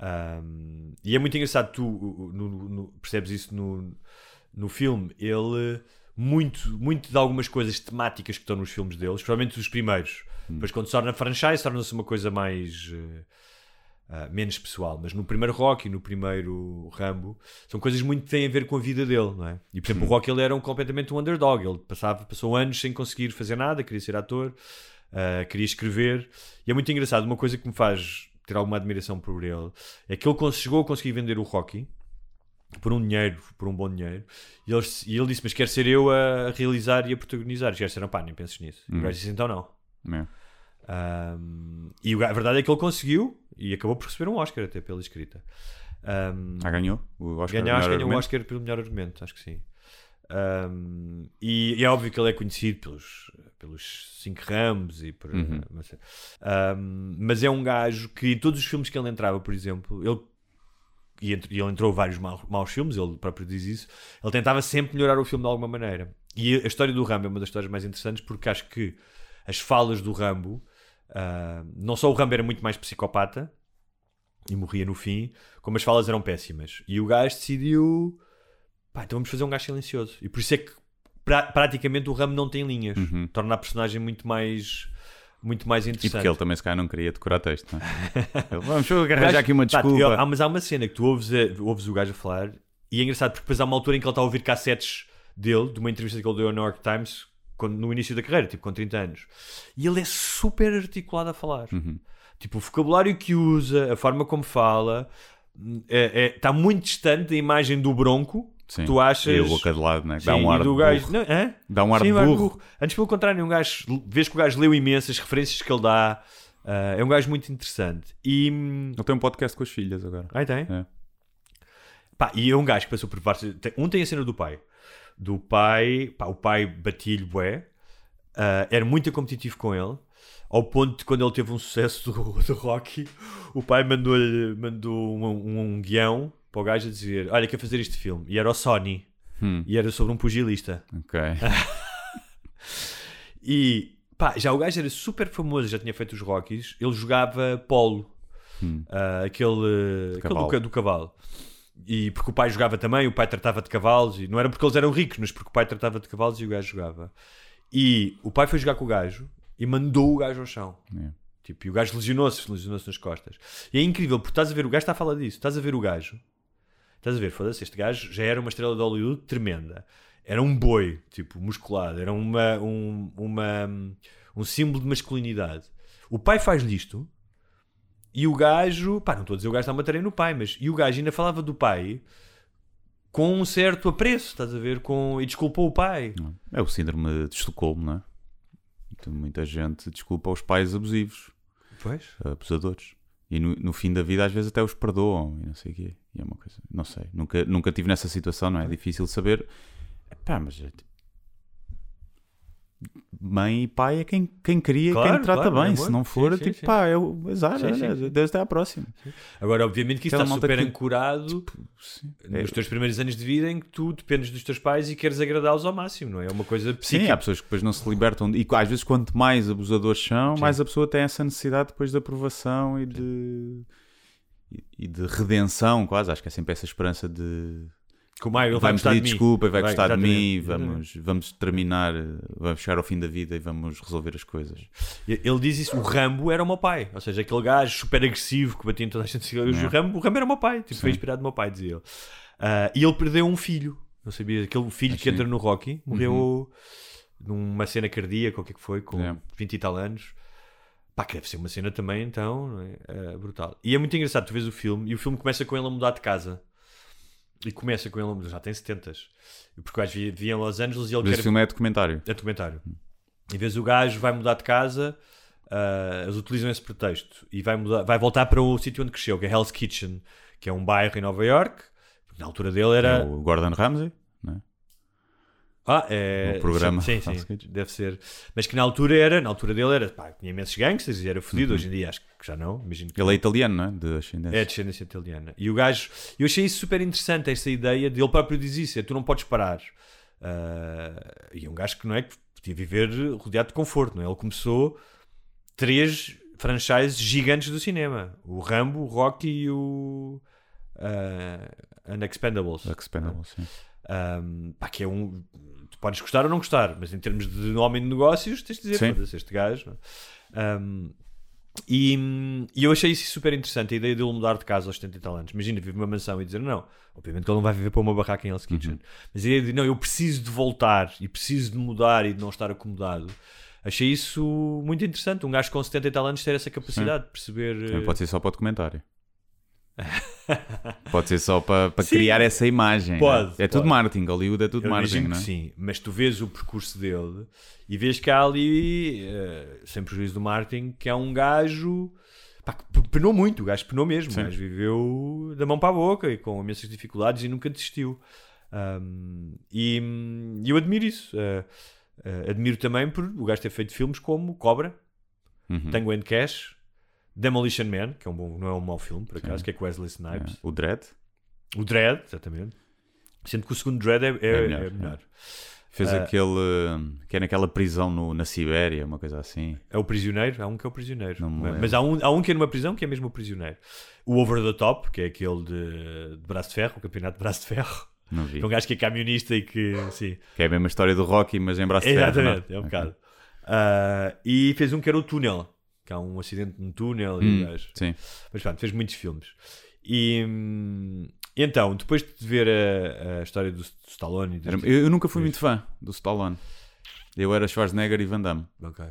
Um, e é muito engraçado, tu no- no- percebes isso no, no filme. Ele, muito, muito de algumas coisas temáticas que estão nos filmes deles, provavelmente os primeiros, depois quando se torna franchise, torna-se uma coisa mais. uh, uh, menos pessoal, mas no primeiro Rock e no primeiro Rambo são coisas muito que têm a ver com a vida dele, não é? E por exemplo, o Rock ele era um, completamente um underdog, ele passava, passou anos sem conseguir fazer nada, queria ser ator, uh, queria escrever, e é muito engraçado. Uma coisa que me faz ter alguma admiração por ele é que ele chegou a conseguir vender o Rocky por um dinheiro, por um bom dinheiro, e ele, e ele disse: Mas quero ser eu a realizar e a protagonizar. E disseram: Pá, nem penses nisso. E o gajo disse: Então não. É. Um, e o a verdade é que ele conseguiu e acabou por receber um Oscar até pela escrita. Um, Ah, ganhou? O Oscar ganhou, acho que ganhou argumento? Oscar pelo melhor argumento, acho que sim. Um, e, e é óbvio que ele é conhecido pelos, pelos cinco ramos e por. Uhum. sei. Um, mas é um gajo que em todos os filmes que ele entrava, por exemplo, ele. E ele entrou vários mau- maus filmes, ele próprio diz isso. Ele tentava sempre melhorar o filme de alguma maneira. E a história do Rambo é uma das histórias mais interessantes porque acho que as falas do Rambo, ah, não só o Rambo era muito mais psicopata e morria no fim, como as falas eram péssimas. E o gajo decidiu, pá, então vamos fazer um gajo silencioso. E por isso é que pra- praticamente o Rambo não tem linhas, torna a personagem muito mais, muito mais E interessante. porque ele também se calhar não queria decorar texto, não é? Ele, Vamos arranjar aqui uma desculpa. há- mas há uma cena que tu ouves, a- ouves o gajo a falar e é engraçado porque depois há uma altura em que ele está a ouvir cassetes dele, de uma entrevista que ele deu ao New York Times quando- no início da carreira, tipo com 30 anos. E ele é super articulado a falar. Uhum. Tipo, o vocabulário que usa, a forma como fala, é- é- está muito distante da imagem do bronco. Sim. Tu achas. E a boca de lado, né? Dá Sim, um e ar de gajo. burro. Não? Dá um ar Sim, de um ar de burro. Antes, pelo contrário, um gajo. Vês que o gajo leu imenso as referências que ele dá. ah, é um gajo muito interessante. E. hum, Ele tem um podcast com as filhas agora. Aí tem. É. Pá, e é um gajo que passou por vários. Um tem a cena do pai. Do pai, pá, o pai batia-lhe bué, ah, era muito competitivo com ele, ao ponto de quando ele teve um sucesso do, do Rocky, o pai mandou-lhe mandou um, um, um guião para o gajo a dizer: Olha, quer fazer este filme. E era o Sony, Hum. e era sobre um pugilista. Ok. E pá, já o gajo era super famoso, já tinha feito os Rockies. Ele jogava polo, Ah, aquele, aquele do, do cavalo. E porque o pai jogava também, o pai tratava de cavalos, e não era porque eles eram ricos, mas porque o pai tratava de cavalos e o gajo jogava. E o pai foi jogar com o gajo e mandou o gajo ao chão. É. Tipo, e o gajo lesionou-se, lesionou-se nas costas. E é incrível, porque estás a ver, o gajo está a falar disso, estás a ver o gajo, estás a ver, foda-se, este gajo já era uma estrela de Hollywood tremenda. Era um boi, tipo, musculado, era uma, um, uma, um símbolo de masculinidade. O pai faz-lhe isto e o gajo, pá, não estou a dizer o gajo está a matar no pai, mas e o gajo ainda falava do pai com um certo apreço, estás a ver, com, e desculpou o pai. É o síndrome de Estocolmo, não é? Então, muita gente desculpa os pais abusivos, Pois. abusadores. E no, no fim da vida, às vezes, até os perdoam e não sei o quê. E é uma coisa, não sei. Nunca, nunca tive nessa situação, não é? É difícil saber. Pá, mas. é tipo, Mãe e pai é quem, quem cria, Claro, quem trata claro, bem. é Se não for, Sim, sim, tipo, sim. pá, é o azar. Sim, sim, sim. Deus até à próxima. Agora, obviamente que isso Aquela está super que- ancorado Sim. nos teus primeiros anos de vida em que tu dependes dos teus pais e queres agradá-los ao máximo, não é? É uma coisa Sim, psíquica. há pessoas que depois não se libertam. E às vezes, quanto mais abusadores são, Sim. mais a pessoa tem essa necessidade depois de aprovação e de, e de redenção, quase. Acho que é sempre essa esperança de. Como ah, ele vai gostar pedir de desculpa e vai, gostar de mim. Vamos, vamos terminar, vamos chegar ao fim da vida e vamos resolver as coisas. Ele diz isso, o Rambo era o meu pai. Ou seja, aquele gajo super agressivo que batia em toda a gente. O, Rambo, o Rambo era o meu pai. Tipo, foi Sim. inspirado no meu pai, dizia ele. Ah, e ele perdeu um filho. Não sabia. Aquele filho que Sim. entra no Rocky morreu numa cena cardíaca, o que é que foi, com É. 20 e tal anos. Pá, que deve ser uma cena também, então, é? Ah, brutal. E é muito engraçado, tu vês o filme, e o filme começa com ele a mudar de casa. E começa com ele já tem 70 Porque o gajo via, via em Los Angeles e ele Mas quer filme é documentário. é documentário. E vês o gajo vai mudar de casa, ah, eles utilizam esse pretexto e vai, mudar, vai voltar para o sítio onde cresceu, que é Hell's Kitchen, que é um bairro em Nova York. Na altura dele É era. o Gordon Ramsay. Não é? Ah, é. o programa Sim, sim, Hell's sim, Kitchen. deve ser. Mas que na altura era, na altura dele era, pá, tinha imensos gangsters e era Uhum. fodido. Hoje em dia acho que já não, imagino que Ele é italiano, não é? De ascendência. é descendência italiana. E o gajo, eu achei isso super interessante, essa ideia de ele próprio diz isso: é, tu não podes parar. Ah, e é um gajo que não é que podia viver rodeado de conforto, não é? Ele começou três franchises gigantes do cinema: o Rambo, o Rocky e o uh, Unexpendables. Expendables, sim. Um, pá, que é um. Tu podes gostar ou não gostar, mas em termos de homem de negócios, tens de dizer: Sim. foda-se, este gajo. não é? Um, e, e eu achei isso super interessante, a ideia de ele mudar de casa aos 70 e tal anos. Imagina, viver numa mansão e dizer: não, obviamente que ele não vai viver para uma barraca em Hell's Kitchen, mas a ideia de não, eu preciso de voltar e preciso de mudar e de não estar acomodado. Achei isso muito interessante. Um gajo com 70 e tal anos ter essa capacidade de perceber. Também pode ser só para o documentário. pode ser só para, para Sim. criar essa imagem. não é? Pode, É tudo pode. marketing. Hollywood é tudo Eu marketing, não é? sim, mas tu vês o percurso dele e vês que há ali, eh, sem prejuízo do marketing, que é um gajo pá, que penou muito, o gajo penou mesmo, Sim. o gajo viveu da mão para a boca e com imensas dificuldades e nunca desistiu. Um, e e eu admiro isso. eh, Uh, admiro também por o gajo ter feito filmes como Cobra, Uhum. Tango and Cash, Demolition Man, que é um bom, não é um mau filme, por acaso, Sim. que é com Wesley Snipes. É, O Dread O Dread, exatamente. Sendo que o segundo Dread é, é, É é melhor, melhor. fez Ah. aquele uh, que é naquela prisão no- na Sibéria, uma coisa assim. É o prisioneiro, há um que é o prisioneiro. Não mas mas há um, há um que é numa prisão que é mesmo o prisioneiro. O Over the Top, que é aquele de, de braço de ferro, o campeonato de braço de ferro. Não vi. É um gajo que é camionista e que. Sim, Que é a mesma história do Rocky, mas em braço de ferro. exatamente, é um Ok. bocado. Ah, e fez um que era o túnel, que há um acidente no túnel e o Hum, gajo. sim. Mas pronto, fez muitos filmes. E hum, então, depois de ver a, a história do Stallone e dos- Era- eu, eu nunca fui muito fã do Stallone. Eu era Schwarzenegger e Van Damme. Ok,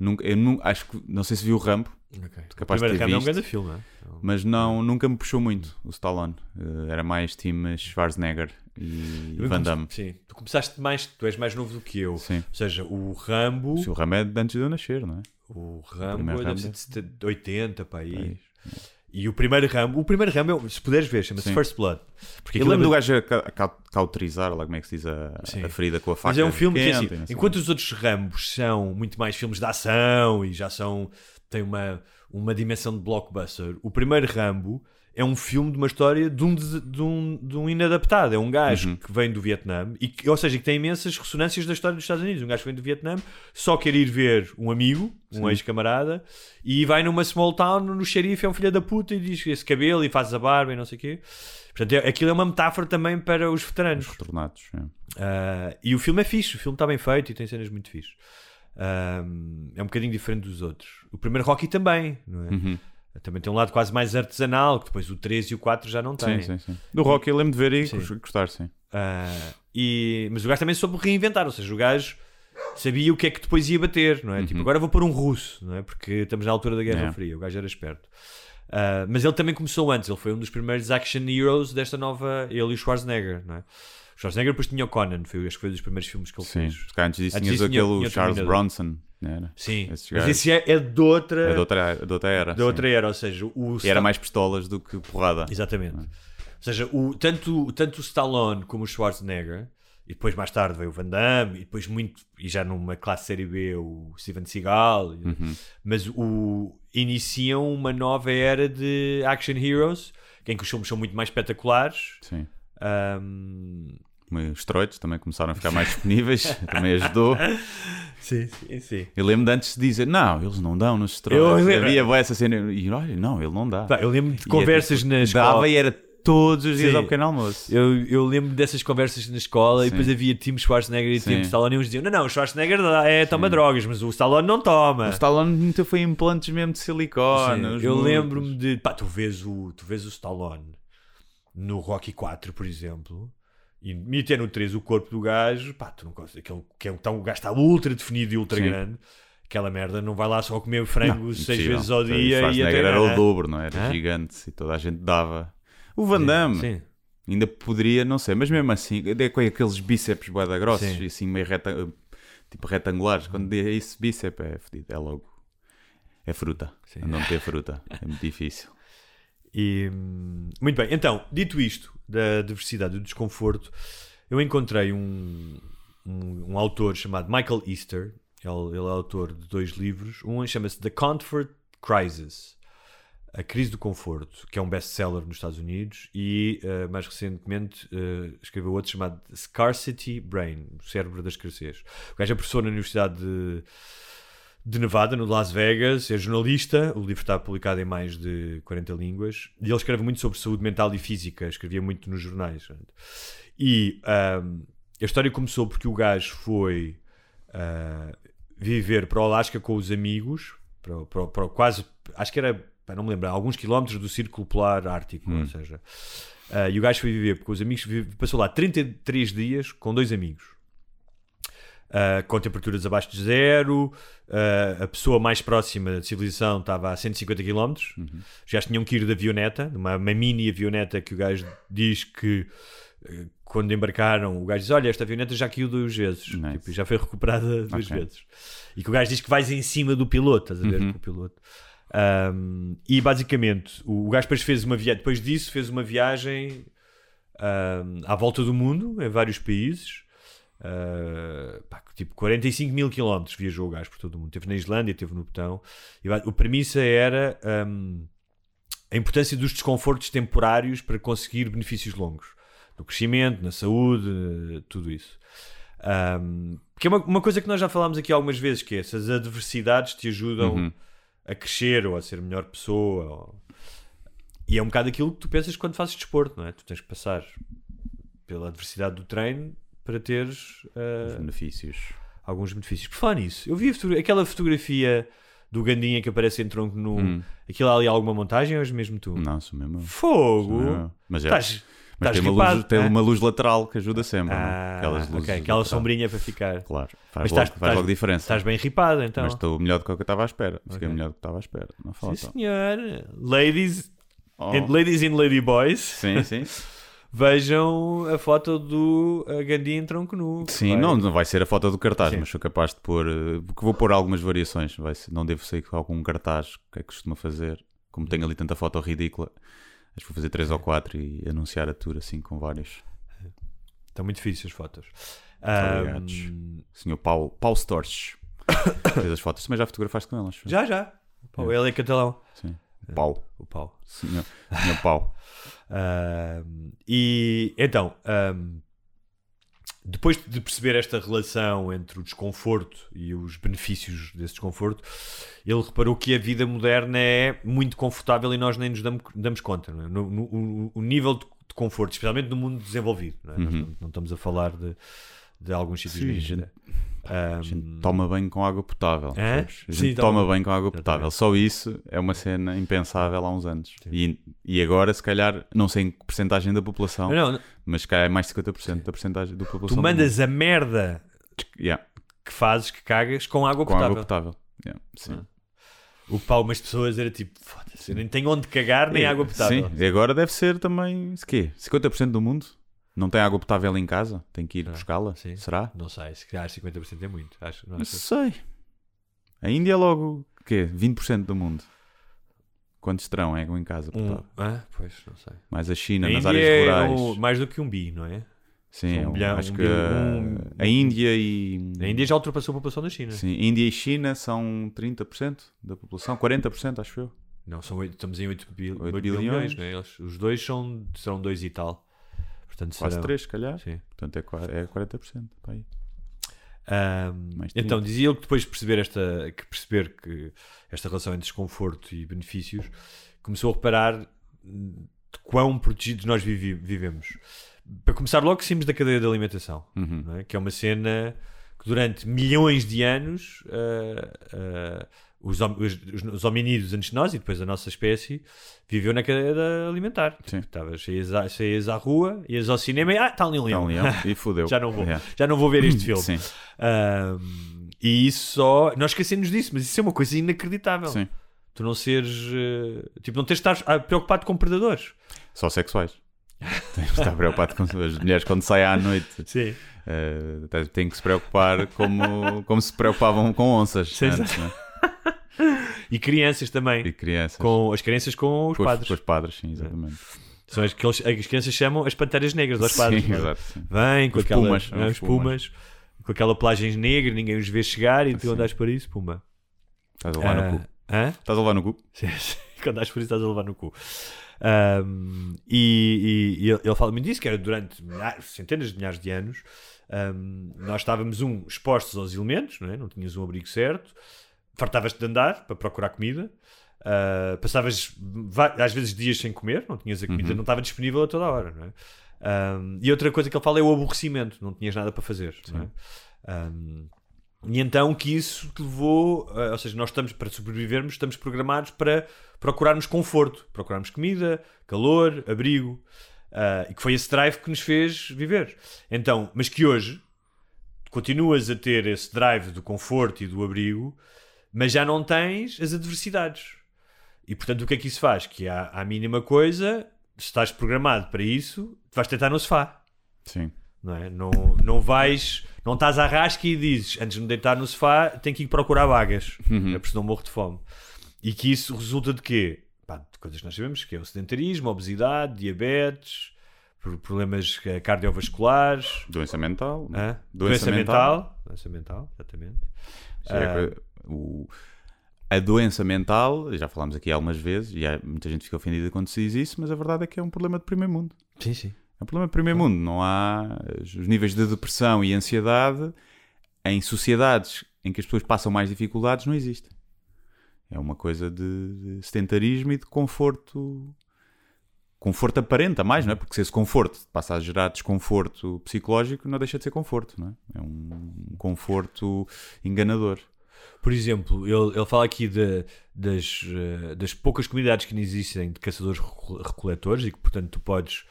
Nunca, eu acho que não sei se vi o Rambo, ok. capaz o de ter Rambo é um visto. grande filme, é? Então, mas não, nunca me puxou muito o Stallone. Eh, era mais time Schwarzenegger e Van Damme. Sim, tu começaste mais, tu és mais novo do que eu. Sim. Ou seja, o Rambo, Se o Rambo é de antes de eu nascer, não é? O Rambo ser de 70, 80 para aí. Pois. E o primeiro Rambo, o primeiro Rambo, é- se puderes ver, chama-se. First Blood. Porque Eu aquilo lembro é do gajo a ca- ca- cauterizar, lá como é que se diz, a, a ferida com a faca. Mas é um filme que, quente assim, e não sei enquanto os outros Rambos são muito mais filmes de ação e já são. têm uma, uma dimensão de blockbuster, o primeiro Rambo é um filme de uma história de um, de um, de um inadaptado. É um gajo Uhum. que vem do Vietnã, e que, ou seja, que tem imensas ressonâncias da história dos Estados Unidos. Um gajo que vem do Vietnã só quer ir ver um amigo, um ex-camarada, e vai numa small town no xerife, é um filho da puta e diz esse cabelo e faz a barba e não sei o quê. Portanto, é- aquilo é uma metáfora também para os veteranos. Os retornados. é. Ah, e o filme é fixe, o filme está bem feito e tem cenas muito fixe. Ah, é um bocadinho diferente dos outros. O primeiro Rocky também, não é? Uhum. Também tem um lado quase mais artesanal, que depois o 3 e o 4 já não têm. Sim, sim, sim. Do Rocky eu lembro de ver e Sim. gos- gostar, sim. Ah, e, mas o gajo também soube reinventar, ou seja, o gajo sabia o que é que depois ia bater, não é? Tipo, agora vou pôr um russo, não é? Porque estamos na altura da Guerra Uhum. É. Fria, o gajo era esperto. Ah, mas ele também começou antes, ele foi um dos primeiros action heroes desta nova. Ele e o Schwarzenegger, não é? O Schwarzenegger depois tinha o Conan, foi, acho que foi um dos primeiros filmes que ele Sim. fez. Calhar antes disso tinhas aquele tinha Charles. Bronson. não Era? Sim, Esses mas esse é, é de outra, É de outra, de outra era. de sim. outra era, ou seja, o E era mais pistolas do que porrada. Exatamente. Ou seja, o, tanto, tanto o Stallone como o Schwarzenegger, e depois mais tarde veio o Van Damme, e depois muito, e já numa classe série B, o Steven Seagal, Uhum. mas o, iniciam uma nova era de action heroes, em que os filmes são muito mais espetaculares. Sim. Ahm, Os esteroides também começaram a ficar mais disponíveis. também ajudou. sim, sim, sim. Eu lembro de antes de dizer, não, eles não dão nos esteroides. Eu lembro- Havia essa cena. E olha, não, ele não dá. Pá, eu lembro de E é conversas tipo, na Dava escola. e era todos os dias Sim. ao pequeno almoço. Eu, eu lembro dessas conversas na escola e Sim. depois havia Tim Schwarzenegger e Sim. Tim Stallone e uns diziam: Não, não, o Schwarzenegger dá- é, toma drogas, mas o Stallone não toma. O Stallone nunca foi implantes mesmo de silicone. Eu lembro-me de. Pá, tu vês, o, tu vês o Stallone no Rocky 4, por exemplo, e, e no 3 o corpo do gajo, pá, tu não consegues. Aquele, que é, então, o gajo está ultra definido e ultra Sim. grande. Aquela merda não vai lá só comer frango Não, seis impossível. vezes ao dia e Schwarzenegger até era o dobro, não é? era? Hã? Gigante e toda a gente dava. O Van Damme Sim. ainda poderia, não sei, mas mesmo assim, é com aqueles bíceps bué da grossos Sim. e assim meio reta, tipo retangulares. Quando é isso, bíceps é fedido, é logo. É fruta. Sim. Não ter fruta. É muito difícil. E, muito bem, então, dito isto da diversidade e do desconforto, eu encontrei um, um, um autor chamado Michael Easter. Ele, ele é autor de dois livros. Um chama-se The Comfort Crisis, A Crise do Conforto, que é um best-seller nos Estados Unidos, e eh, mais recentemente eh, escreveu outro chamado Scarcity Brain, o cérebro da escassez. O gajo é professor na Universidade de de Nevada, no Las Vegas, é jornalista, o livro está publicado em mais de 40 línguas, e ele escreve muito sobre saúde mental e física, escrevia muito nos jornais. E ahm, a história começou porque o gajo foi ah, viver para o Alasca com os amigos, para, para, para quase, acho que era, não me lembro, alguns quilómetros do Círculo Polar Ártico, ou seja, ah, e o gajo foi viver com os amigos, passou lá 33 dias com dois amigos. Uh, com temperaturas abaixo de zero, uh, a pessoa mais próxima da civilização estava a 150 km. Já tinham que ir de avioneta, uma, uma mini avioneta que o gajo diz que uh, quando embarcaram, o gajo diz: Olha, esta avioneta já caiu duas vezes, Nice. Tipo, já foi recuperada duas Ok. vezes. E que o gajo diz que vais em cima do piloto, estás a ver? Uhum. Com o piloto. Um, e basicamente, o, o gajo depois fez uma viagem, depois disso, fez uma viagem um, à volta do mundo, em vários países. Uh, pá, tipo 45 mil quilómetros viajou o gajo por todo o mundo. Teve na Islândia, teve no Botão. E a premissa era hum, a importância dos desconfortos temporários para conseguir benefícios longos. No crescimento, na saúde, tudo isso. Um, que é uma, uma, coisa que nós já falámos aqui algumas vezes, que é essas adversidades te ajudam Uhum. a crescer ou a ser melhor pessoa. ou- E é um bocado aquilo que tu pensas quando fazes desporto, não é? Tu tens que passar pela adversidade do treino para teres uh, benefícios. alguns benefícios. Por falar nisso, eu vi fotogra- aquela fotografia do Gandinha que aparece em tronco nu. Hum. Aquilo ali alguma montagem ou és mesmo tu? Não, sou mesmo. Fogo! Sou eu. Mas é. Mas tem, uma luz, tem é? uma luz lateral que ajuda sempre. é? Ah, Aquelas luzes ok, aquela lateral. sombrinha para ficar. Claro, faz, Mas logo, estás- faz estás- logo diferença. Estás bem ripado então. Mas estou melhor do que o que eu estava à espera. Fiquei Ok. melhor do que estava à espera. Não Sim, falta. senhor. Ladies, Oh. and, ladies and lady boys, Sim, sim. vejam a foto do uh, Gandhi em tronco nu. Sim, Vai- não, não vai ser a foto do cartaz, Sim. mas sou capaz de pôr. eh, Porque vou pôr algumas variações. Vai ser, não devo sair com algum cartaz que é que costuma fazer. Como tenho ali tanta foto ridícula, acho que vou fazer três ou quatro e anunciar a tour assim com vários. Estão muito difíceis as fotos. Obrigados. Ahm, Senhor Paulo, Paulo Storch fez as fotos. Também já fotografaste com elas? já, já. Pau, ele é catalão. Sim. O Paulo. O pau. Senhor, senhor Paulo. Ahm, e então, ahm, depois de perceber esta relação entre o desconforto e os benefícios desse desconforto, ele reparou que a vida moderna é muito confortável e nós nem nos damos, damos conta. não é? No- no- o, o nível de, de conforto, especialmente no mundo desenvolvido, não, é? Nós não, não estamos a falar de, de alguns sítios Sim, de gente- gente toma banho com água potável. É? Sim, gente toma- toma banho com água potável. Exatamente. Só isso é uma cena impensável há uns anos. E, e agora, se calhar, não sei em que porcentagem da população, não, não, mas calhar é mais de 50% da porcentagem da população. tu mandas a merda. Yeah, que fazes, que cagas, com água com potável. água potável. Yeah, sim. O pau, umas pessoas era tipo, foda-se, nem tenho onde cagar nem água potável. Sim, e agora deve ser também, se quê? 50% do mundo não tem água potável em casa? Tem que ir buscá-la? sim. Será? Não sei, se calhar 50% é muito. Acho, não Não achas? sei. A Índia é logo, o quê? 20% do mundo. Quantos terão água em casa Um, ah, pois, não sei. Mais a China, A nas Índia áreas é rurais. um- mais do que um bi, não é? Sim, um é bilhão- acho um que bil- uh, um- a Índia e. A Índia já ultrapassou a população da China. Sim, Índia e China são 30% da população, 40%, acho eu. Não, são oito- estamos em 8, bil, Oito 8 bilhões. bilhões, não é? Eles- os dois são, serão 2 e tal. Portanto, Quase serão, 3, se calhar. Sim. Portanto, é, é 40%. pá, aí. Mais então 30. dizia ele que depois de perceber esta que perceber que esta relação entre desconforto e benefícios começou a reparar de quão protegidos nós vivi- vivemos para começar logo saímos da cadeia de alimentação Uhum. é? que é uma cena que durante milhões de anos ah, ah, os, os, os- os hominídeos antes de nós e depois a nossa espécie viveu na cadeia alimentar Sim. Estavas, saías, à, saías à rua ias ao cinema e ah, está ali um leão, um leão e fodeu. já não vou Yeah. já não vou ver este filme Sim, Ahm, e isso só. Nós esquecemos disso, mas isso é uma coisa inacreditável. sim. Tu não seres. eh, tipo, não teres de estar ah, preocupado com predadores. Só sexuais. Tens de estar preocupado com as mulheres quando saem à noite. Sim. têm que se preocupar como, como se preocupavam com onças Sim, antes? E crianças também. E crianças. Com, as crianças com os Com os- padres. Com os padres, sim, exatamente. São as que eles- as crianças chamam as panteras negras aos padres. Sim, é? exato. sim. Vêm com Os aquela, pumas, não é? os os pumas, com aquela plagem negra, ninguém os vê chegar e tu andas por isso, pumba. Estás a levar Ah, no cu. hã? Estás a levar no cu? Quando andas por isso estás a levar no cu. Ahm, e, e- e ele, fala muito disso, que era durante milhares, centenas de milhares de anos, ahm, nós estávamos, um, expostos aos elementos, não, é? não tinhas um abrigo certo, fartavas-te de andar para procurar comida, ah, passavas va- às vezes dias sem comer, não tinhas a comida, não estava disponível a toda a hora. Não é? Ahm, e outra coisa que ele fala é o aborrecimento, não tinhas nada para fazer. é? Ahm, e então que isso te levou, eh, ou seja, nós estamos para sobrevivermos, estamos programados para procurarmos conforto, procurarmos comida, calor, abrigo, ah, e que foi esse drive que nos fez viver. Então, mas que hoje continuas a ter esse drive do conforto e do abrigo, mas já não tens as adversidades. E portanto, o que é que isso faz? Que à, à mínima coisa, se estás programado para isso, vais tentar no sofá Sim. não é? Não, não vais, não estás à rasca e dizes, antes de me deitar no sofá, tenho que ir procurar vagas, Uhum. é porque senão morro de fome. E que isso resulta de quê? Pá, de coisas que nós sabemos, que é o sedentarismo, a obesidade, diabetes, problemas eh, cardiovasculares, Doença mental. hã? Doença doença, mental. mental. Doença mental, exatamente. É a coisa- o- a doença mental, já falámos aqui algumas vezes, e há- muita gente fica ofendida quando se diz isso, mas a verdade é que é um problema de primeiro mundo. Sim, sim. É um problema de primeiro mundo. Não há os níveis de depressão e ansiedade em sociedades em que as pessoas passam mais dificuldades não existem. É uma coisa de, de sedentarismo e de conforto. Conforto aparenta mais, não é? Porque se esse conforto passa a gerar desconforto psicológico, não deixa de ser conforto, não é? É um conforto enganador. Por exemplo, ele, ele fala aqui de- das, eh, das poucas comunidades que ainda existem de caçadores-recoletores e que, portanto, tu podes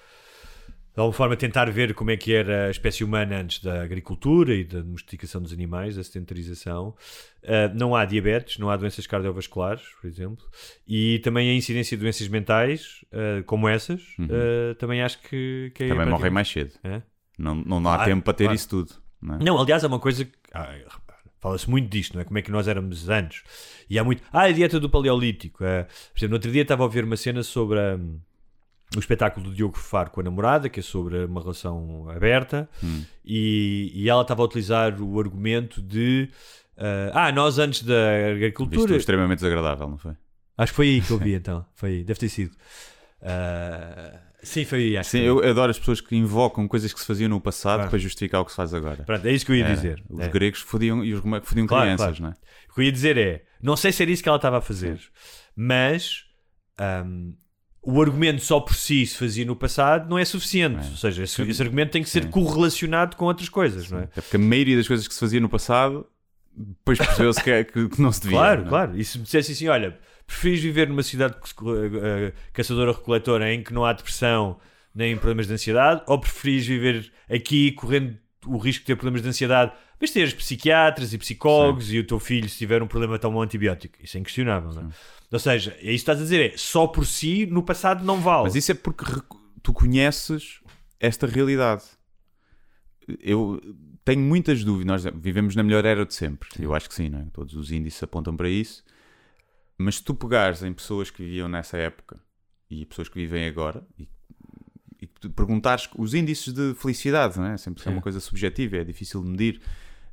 de alguma forma tentar ver como é que era a espécie humana antes da agricultura e da domesticação dos animais, da sedentarização. Uh, não há diabetes, não há doenças cardiovasculares, por exemplo, e também a incidência de doenças mentais, uh, como essas, uh, também acho que, que é Uhum. Também morrem mais cedo. É? Não, não dá Claro, tempo para ter claro. isso tudo. Não é? Não, aliás, é uma coisa que. ah, Fala-se muito disto, não é? Como é que nós éramos antes. E há muito. Ah, a dieta do Paleolítico. é. por exemplo, no outro dia estava a ver uma cena sobre hum, o espetáculo do Diogo Faro com a namorada, que é sobre uma relação aberta, Hum. e, e ela estava a utilizar o argumento de. ah, ah, nós antes da Visto agricultura. extremamente desagradável, não foi? Acho que foi aí que eu vi então. Foi aí, deve ter sido. Ah, sim, foi. Acho Sim, que eu adoro as pessoas que invocam coisas que se faziam no passado Ah. para justificar o que se faz agora. Pronto, é isso que eu ia Era. dizer. Os É. gregos fodiam e os romanos fodiam Claro, crianças, claro. não é? O que eu ia dizer é: não sei se era isso que ela estava a fazer, mas hum, o argumento só por si se fazia no passado não é suficiente. É. Ou seja, esse, esse argumento tem que ser Sim. correlacionado com outras coisas, não é? Até porque a maioria das coisas que se fazia no passado depois percebeu-se que, que- que não se devia. Claro, não é? claro. E se me dissesse assim: olha, preferes viver numa cidade eh, caçadora-recoletora em que não há depressão nem problemas de ansiedade, ou preferis viver aqui correndo o risco de ter problemas de ansiedade, mas teres psiquiatras e psicólogos e o teu filho, se tiver um problema, toma um antibiótico? Isso é inquestionável, não é? Ou seja, é isso que estás a dizer: é só por si, no passado não vale. Mas isso é porque tu conheces esta realidade. Eu tenho muitas dúvidas. Nós vivemos na melhor era de sempre. Eu acho que sim, não é? Todos os índices apontam para isso. Mas se tu pegares em pessoas que viviam nessa época e pessoas que vivem agora e, e perguntares os índices de felicidade, não é? Sempre é uma coisa subjetiva, é difícil de medir.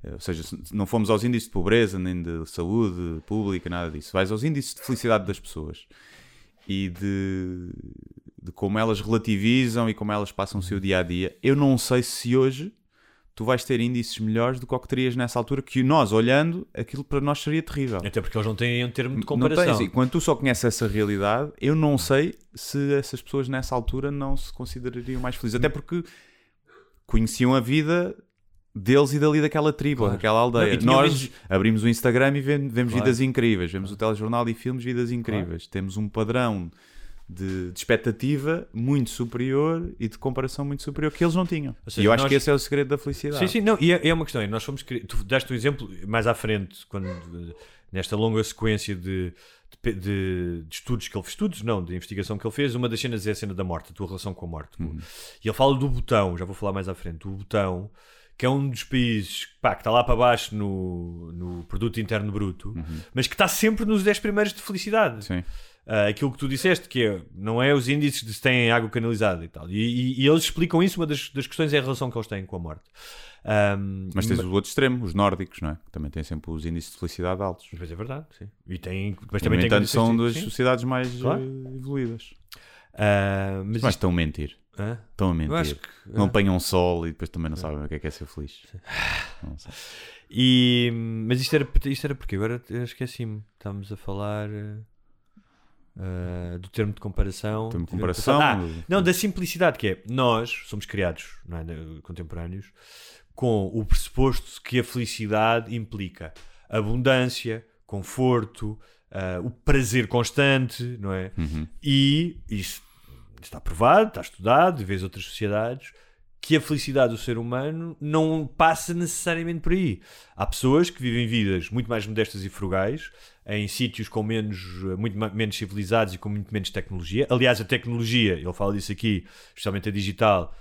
Eh, Ou seja, se não fomos aos índices de pobreza, nem de saúde pública, nada disso. Vais aos índices de felicidade das pessoas e de, de como elas relativizam e como elas passam o seu dia a dia. Eu não sei se hoje tu vais ter índices melhores do que o que terias nessa altura, que nós, olhando, aquilo para nós seria terrível. Até porque eles não têm um termo de Não comparação. tens, e quando tu só conheces essa realidade, eu não sei se essas pessoas nessa altura não se considerariam mais felizes. Até porque conheciam a vida deles e dali daquela tribo, Claro. daquela aldeia. Não, e Nós menos- abrimos o Instagram e vemos, vemos Claro. vidas incríveis, vemos o telejornal e filmes vidas incríveis. Temos um padrão de, de expectativa muito superior e de comparação muito superior que eles não tinham. Seja, e eu acho nós- que esse é o segredo da felicidade. Sim, sim, não, e é, é uma questão. Nós fomos. Tu deste um exemplo mais à frente, quando, nesta longa sequência de, de de- estudos que ele fez, estudos não, de investigação que ele fez, uma das cenas é a cena da morte, a tua relação com a morte. Uhum. E ele fala do botão, já vou falar mais à frente, o botão, que é um dos países pá, que está lá para baixo no, no produto interno bruto, mas que está sempre nos 10 primeiros de felicidade. Uhum. Sim. Ah, aquilo que tu disseste, que é, não é os índices de se têm água canalizada e tal. E, e- e eles explicam isso, uma das, das questões é a relação que eles têm com a morte. Ahm, Mas tens o outro extremo, os nórdicos, não é? Que também têm sempre os índices de felicidade altos. Pois é verdade, sim. E tem, mas E, também no tem entanto, são das condições- sim. sociedades mais Claro. eh, evoluídas. Ah, mas Mas isto- estão a mentir. Hã? Estão a mentir. que- Não apanham sol e depois também não sabem o que é que é ser feliz. Não sei. E, mas isto era, isto era porque agora esqueci-me. Estamos a falar ah, do termo de comparação. Termo de comparação, Ah, não, da simplicidade, que é nós somos criados, é, contemporâneos, com o pressuposto que a felicidade implica abundância, conforto, ah, o prazer constante, não é? Uhum. E isso está provado, está estudado, vês outras sociedades, que a felicidade do ser humano não passa necessariamente por aí. Há pessoas que vivem vidas muito mais modestas e frugais, em sítios com menos, muito menos civilizados e com muito menos tecnologia. Aliás, a tecnologia, ele fala disso aqui, especialmente a digital,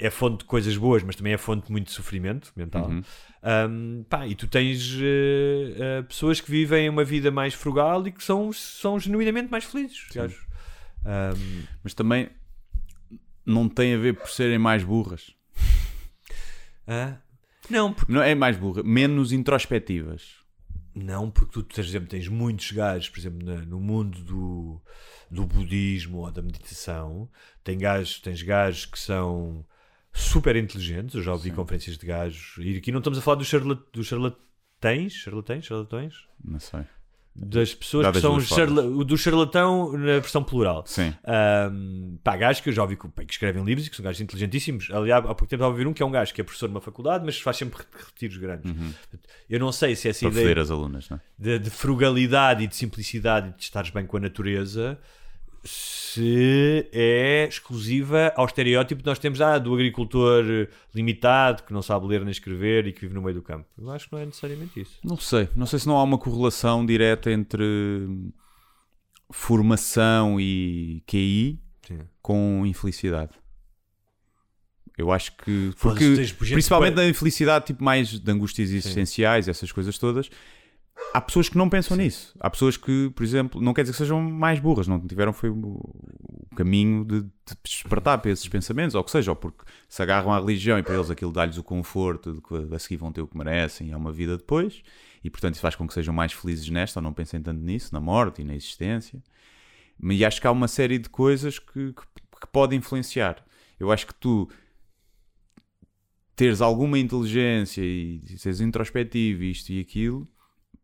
é fonte de coisas boas, mas também é fonte de muito sofrimento mental. Uhum. Um, pá, e tu tens eh, eh, pessoas que vivem uma vida mais frugal e que são, são genuinamente mais felizes. acho. Um, Mas também não tem a ver por serem mais burras. Ah? Não, porque, Não é mais burra, menos introspectivas. não, porque tu, por exemplo, tens muitos gajos, por exemplo, no mundo do, do budismo ou da meditação, tem gajos, tens gajos que são super inteligentes. Eu já ouvi conferências de gajos, e aqui não estamos a falar dos, charla, dos charlatães, charlatães, charlatões, Não sei. Das pessoas que são charla, o do charlatão na versão plural. Sim. Um, pá, gajos que eu já ouvi que, que escrevem livros e que são gajos inteligentíssimos. Aliás, há pouco tempo estava a ouvir um que é um gajo que é professor numa faculdade, mas faz sempre re- retiros grandes. Eu não sei se essa Uhum. Para ideia as alunas, não é? de, de frugalidade e de simplicidade e de estares bem com a natureza se é exclusiva ao estereótipo que nós temos ah, do agricultor limitado que não sabe ler nem escrever e que vive no meio do campo. Eu acho que não é necessariamente isso. Não sei. Não sei se não há uma correlação direta entre formação e QI Sim. com infelicidade. Eu acho que. Porque, principalmente na infelicidade, tipo mais de angústias existenciais, essas coisas todas, há pessoas que não pensam nisso. Há pessoas que, por exemplo, não quer dizer que sejam mais burras, não tiveram foi o, caminho de, de despertar para esses pensamentos, ou que seja, ou porque se agarram à religião e para eles aquilo dá-lhes o conforto de que a seguir vão ter o que merecem e há uma vida depois, e portanto isso faz com que sejam mais felizes nesta, ou não pensem tanto nisso, na morte e na existência. E acho que há uma série de coisas que, que, que podem influenciar. Eu acho que tu teres alguma inteligência e seres introspectivo, isto e aquilo,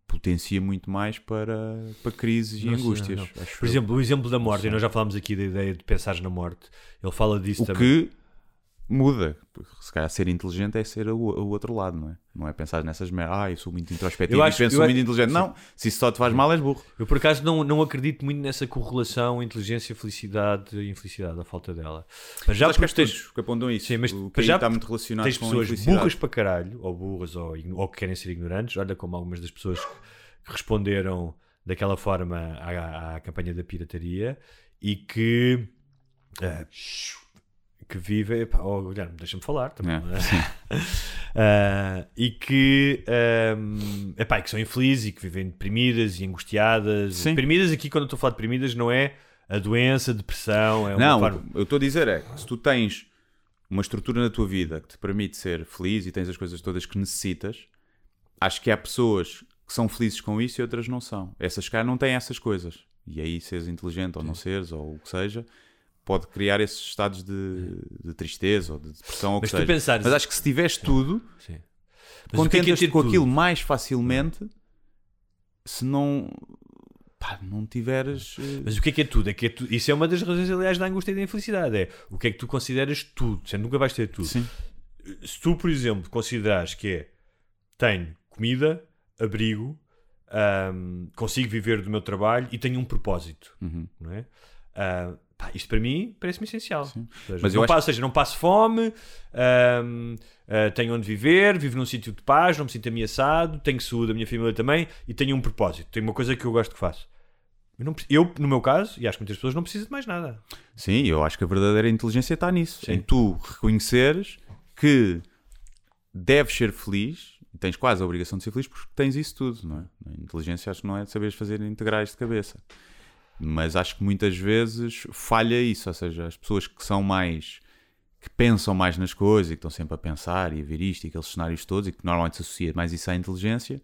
potencia muito mais para, para crises e Não sei, angústias. não. acho Por exemplo, o exemplo da morte, e nós já falámos aqui da ideia de pensar na morte. Ele fala disso o também. que muda. Porque se calhar ser inteligente é ser o, o outro lado, não é? Não é pensar nessas merdas. Ah, eu sou muito introspectivo Eu e acho- penso eu muito acho- inteligente. Não, se isso só te faz mal, és burro. Eu por acaso não, não acredito muito nessa correlação inteligência, felicidade e infelicidade, a falta dela. Mas já Já acho que porque as tens, que apontam isso. Sim, mas o QI já está muito relacionado tens com pessoas burras para caralho, ou burras, ou, ou que querem ser ignorantes. Olha como algumas das pessoas que responderam daquela forma à, à campanha da pirataria e que. eh, que vivem. Epá, oh, Guilherme, deixa-me falar também. É? Ah, e que, ahm, epá, e que são infelizes e que vivem deprimidas e angustiadas. Sim. Deprimidas, aqui, quando eu estou a falar de deprimidas, não é a doença, a depressão, é Não, forma. eu estou a dizer é que se tu tens uma estrutura na tua vida que te permite ser feliz e tens as coisas todas que necessitas, acho que há pessoas que são felizes com isso e outras não são. Essas caras não têm essas coisas. E aí, seres inteligente ou não seres, ou o que seja, pode criar esses estados de, de tristeza ou de depressão ou o que Mas tu seja. pensares- Mas acho que se tiveres tudo, Sim. Mas é é contentas-te ter com tudo? aquilo mais facilmente se não, pá, não tiveres. eh, Mas o que é que é tudo? É que é tu- Isso é uma das razões, aliás, da angústia e da infelicidade. É o que é que tu consideras tudo. Você nunca vais ter tudo. Sim. Se tu, por exemplo, considerares que é tenho comida, abrigo, consigo viver do meu trabalho e tenho um propósito, Uhum. não é? Ah, pá, isto para mim parece-me essencial. Seja, Mas eu não acho- passo, ou seja, não passo fome, ah, tenho onde viver, vivo num sítio de paz, não me sinto ameaçado, tenho saúde, a minha família também e tenho um propósito. Tenho uma coisa que eu gosto que faço. Eu, não eu, no meu caso, e acho que muitas pessoas, não preciso de mais nada. Sim, eu acho que a verdadeira inteligência está nisso. Sim. Em tu reconheceres que deves ser feliz, tens quase a obrigação de ser feliz porque tens isso tudo, não é? A inteligência acho que não é de saberes fazer integrais de cabeça. Mas acho que muitas vezes falha isso, ou seja, as pessoas que são mais que pensam mais nas coisas e que estão sempre a pensar e a ver isto e aqueles cenários todos e que normalmente se associa mais isso à inteligência,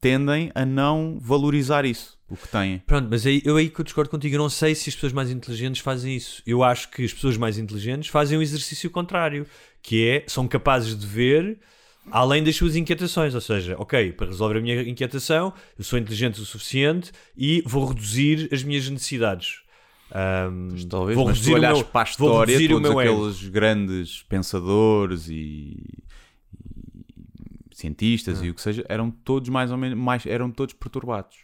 tendem a não valorizar isso, o que têm. Pronto, mas aí, eu aí que eu discordo contigo, eu não sei se as pessoas mais inteligentes fazem isso. Eu acho que as pessoas mais inteligentes fazem o exercício contrário, que é, são capazes de ver além das suas inquietações, ou seja, ok, para resolver a minha inquietação, eu sou inteligente o suficiente e vou reduzir as minhas necessidades. Ahm, Talvez, vou mas reduzir tu o olhares meu- para a história, todos meu ego. aqueles grandes pensadores e, e cientistas Ah. e o que seja, eram todos mais ou menos, mais, eram todos perturbados.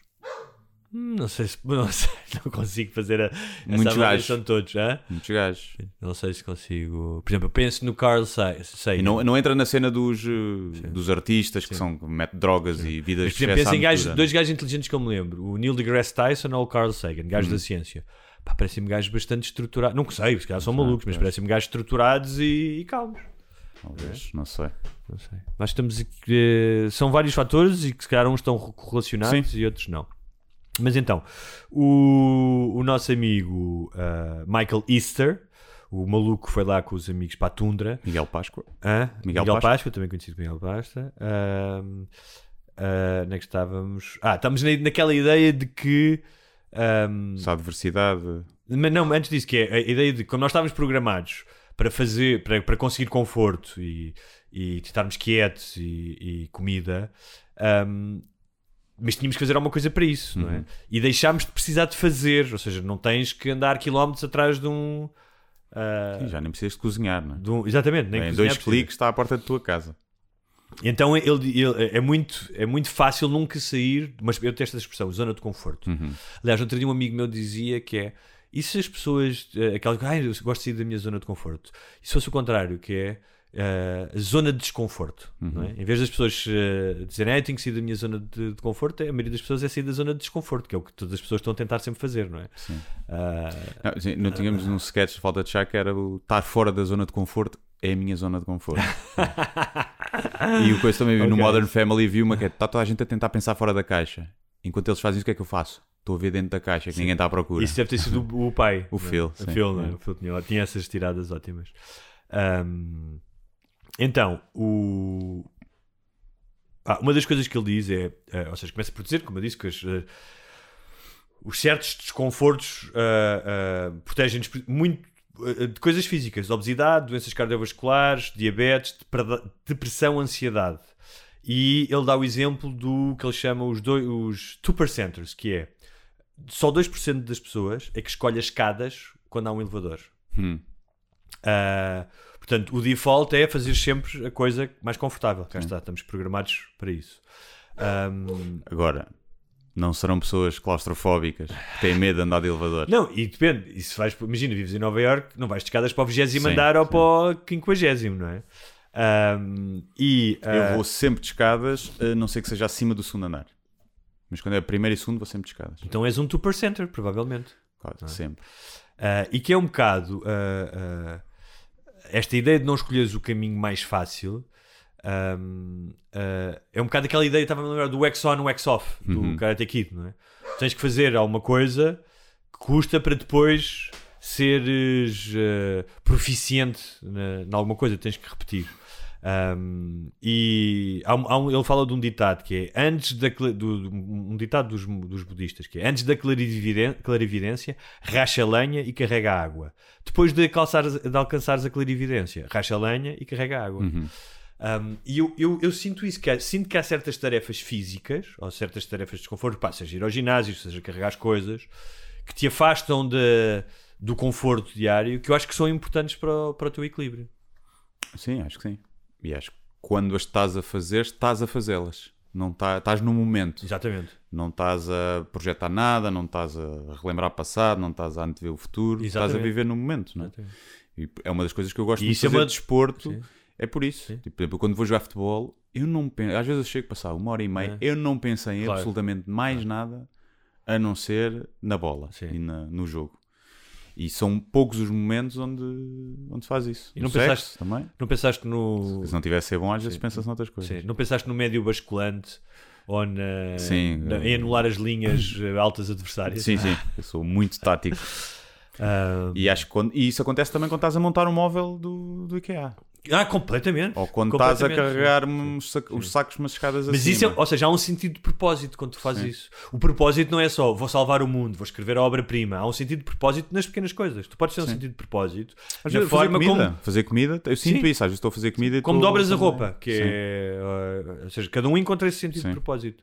Hum, Não sei se não, sei, não consigo fazer a, essa Muitos avaliação de todos, hã? Muitos gajos. Não sei se consigo. Por exemplo, eu penso no Carl Sa- Sagan. E não, não entra na cena dos, uh, dos artistas que são que metem drogas e vidas Mas, por exemplo, de pensa em gajos, dois gajos inteligentes que eu me lembro: o Neil deGrasse Tyson ou o Carl Sagan, gajos Uhum. da ciência. Pá, parecem-me gajos bastante estruturados. Não sei, se calhar são malucos, mas parecem-me gajos estruturados e, e calmos. Talvez, não sei. Não sei. Nós estamos eh, são vários fatores e que se calhar uns estão correlacionados e outros não. Mas então, o, o nosso amigo ah, Michael Easter, O maluco foi lá com os amigos para a Tundra. Miguel Páscoa. Hã? Miguel Miguel, Páscoa. Páscoa. também conhecido como Miguel Pasta. Ahm, ah, onde é que estávamos? Ah, estamos na- naquela ideia de que. ahm, Se há diversidade. mas não, antes disso, que é a ideia de quando nós estávamos programados para fazer, para, para conseguir conforto e, e estarmos quietos e, e comida, ahm, mas tínhamos que fazer alguma coisa para isso, não é? E deixámos de precisar de fazer, ou seja, não tens que andar quilómetros atrás de um. ah, Sim, já nem precisas de cozinhar, não é? um- exatamente, nem em dois cliques está à porta da tua casa. Então ele, ele- é, muito, é muito fácil nunca sair, mas eu tenho esta expressão, zona de conforto. Uhum. Aliás, outro dia um amigo meu dizia que é e se as pessoas, eh, aquela que, ai, eu gosto de sair da minha zona de conforto, e se fosse o contrário, que é eh, zona de desconforto, não Uhum. é? Em vez das pessoas eh, dizerem, ah, eu tenho que sair da minha zona de, de conforto, a maioria das pessoas é sair da zona de desconforto, que é o que todas as pessoas estão a tentar sempre fazer, não é? Sim. Ah, Não, sim, não tínhamos um sketch de falta de chá que era o estar fora da zona de conforto é a minha zona de conforto. e o coisa também vi no. Modern Family viu uma que é está toda a gente a tentar pensar fora da caixa. Enquanto eles fazem isso, o que é que eu faço? Estou a ver dentro da caixa que ninguém está à procura. Isso deve ter sido o, o pai. O é? Phil, O sim. Phil, não é? É. O Phil tinha, tinha essas tiradas ótimas. Ahm, então, o... Ah, uma das coisas que ele diz é, eh, ou seja, começa por dizer, como eu disse, que as, eh, os certos desconfortos ah, protegem-nos muito de coisas físicas, obesidade, doenças cardiovasculares, diabetes, depre- depressão, ansiedade. E ele dá o exemplo do que ele chama os, dois, os 2%ers, que é só 2% das pessoas é que escolhe as escadas quando há um elevador. Hum. Ah, portanto, o default é fazer sempre a coisa mais confortável. Cá está, estamos programados para isso. Ahm, Agora, não serão pessoas claustrofóbicas que têm medo de andar de elevador. não, e depende. E se vais, imagina, vives em Nova York, não vais de escadas para o 20 Sim, andar ou sim. para o 50, não é? Ahm, e Eu ah, vou sempre de escadas, a não ser que seja acima do segundo andar. Mas quando é primeiro e segundo, vou sempre de escadas. então és um 2%, provavelmente. Claro, é? sempre. Ah, e que é um bocado ah, esta ideia de não escolheres o caminho mais fácil. ahm, ah, é um bocado aquela ideia, estava a lembrar do Wax On, Wax Off do Uhum. Karate Kid, não é? Tens que fazer alguma coisa que custa para depois seres ah, proficiente na alguma coisa, tens que repetir. Um, e há há um- ele fala de um ditado que é antes da do, um ditado dos, dos budistas que é antes da clarividência racha lenha e carrega a água depois de, alcançares, de alcançares a clarividência racha lenha e carrega a água Uhum. Um, e eu, eu, eu sinto isso, que há, sinto que há certas tarefas físicas, ou certas tarefas de desconforto, pá, seja ir ao ginásio, seja carregar as coisas, que te afastam de, do conforto diário, que eu acho que são importantes para o, para o teu equilíbrio. Sim, acho que sim. E acho que quando as estás a fazer, estás a fazê-las. Não tá, estás no momento. Exatamente. Não estás a projetar nada, não estás a relembrar o passado, não estás a antever o futuro. Estás a viver no momento, não é? E é uma das coisas que eu gosto E de é fazer uma- de desporto. Sim. É por isso. Tipo, por exemplo, quando vou jogar futebol, eu não penso. Às vezes eu chego a passar uma hora e meia, eu não pensei em Claro. absolutamente mais nada a não ser na bola Sim. e na- no jogo. E são poucos os momentos onde, onde se faz isso. E No não sexo pensaste- também. Não pensaste no. Se não tivesse ser bom, às vezes pensa-se noutras coisas. Sim, não pensaste no médio basculante ou na, Sim. na- em anular as linhas eh, altas adversárias? Sim, sim. Eu sou muito tático. Ah, E acho que quando- e isso acontece também quando estás a montar um móvel do, do IKEA. Ah, completamente. Ou quando estás a carregar sac- os sacos umas escadas Mas acima. isso é, ou seja, há um sentido de propósito quando tu fazes isso. O propósito não é só vou salvar o mundo, vou escrever a obra-prima. Há um sentido de propósito nas pequenas coisas. Tu podes ter um sentido de propósito Às vezes fazer comida. como, Fazer comida, eu sinto Sim. isso. Às vezes estou a fazer comida e como dobras a roupa, que é. uh, ou seja, cada um encontra esse sentido de propósito.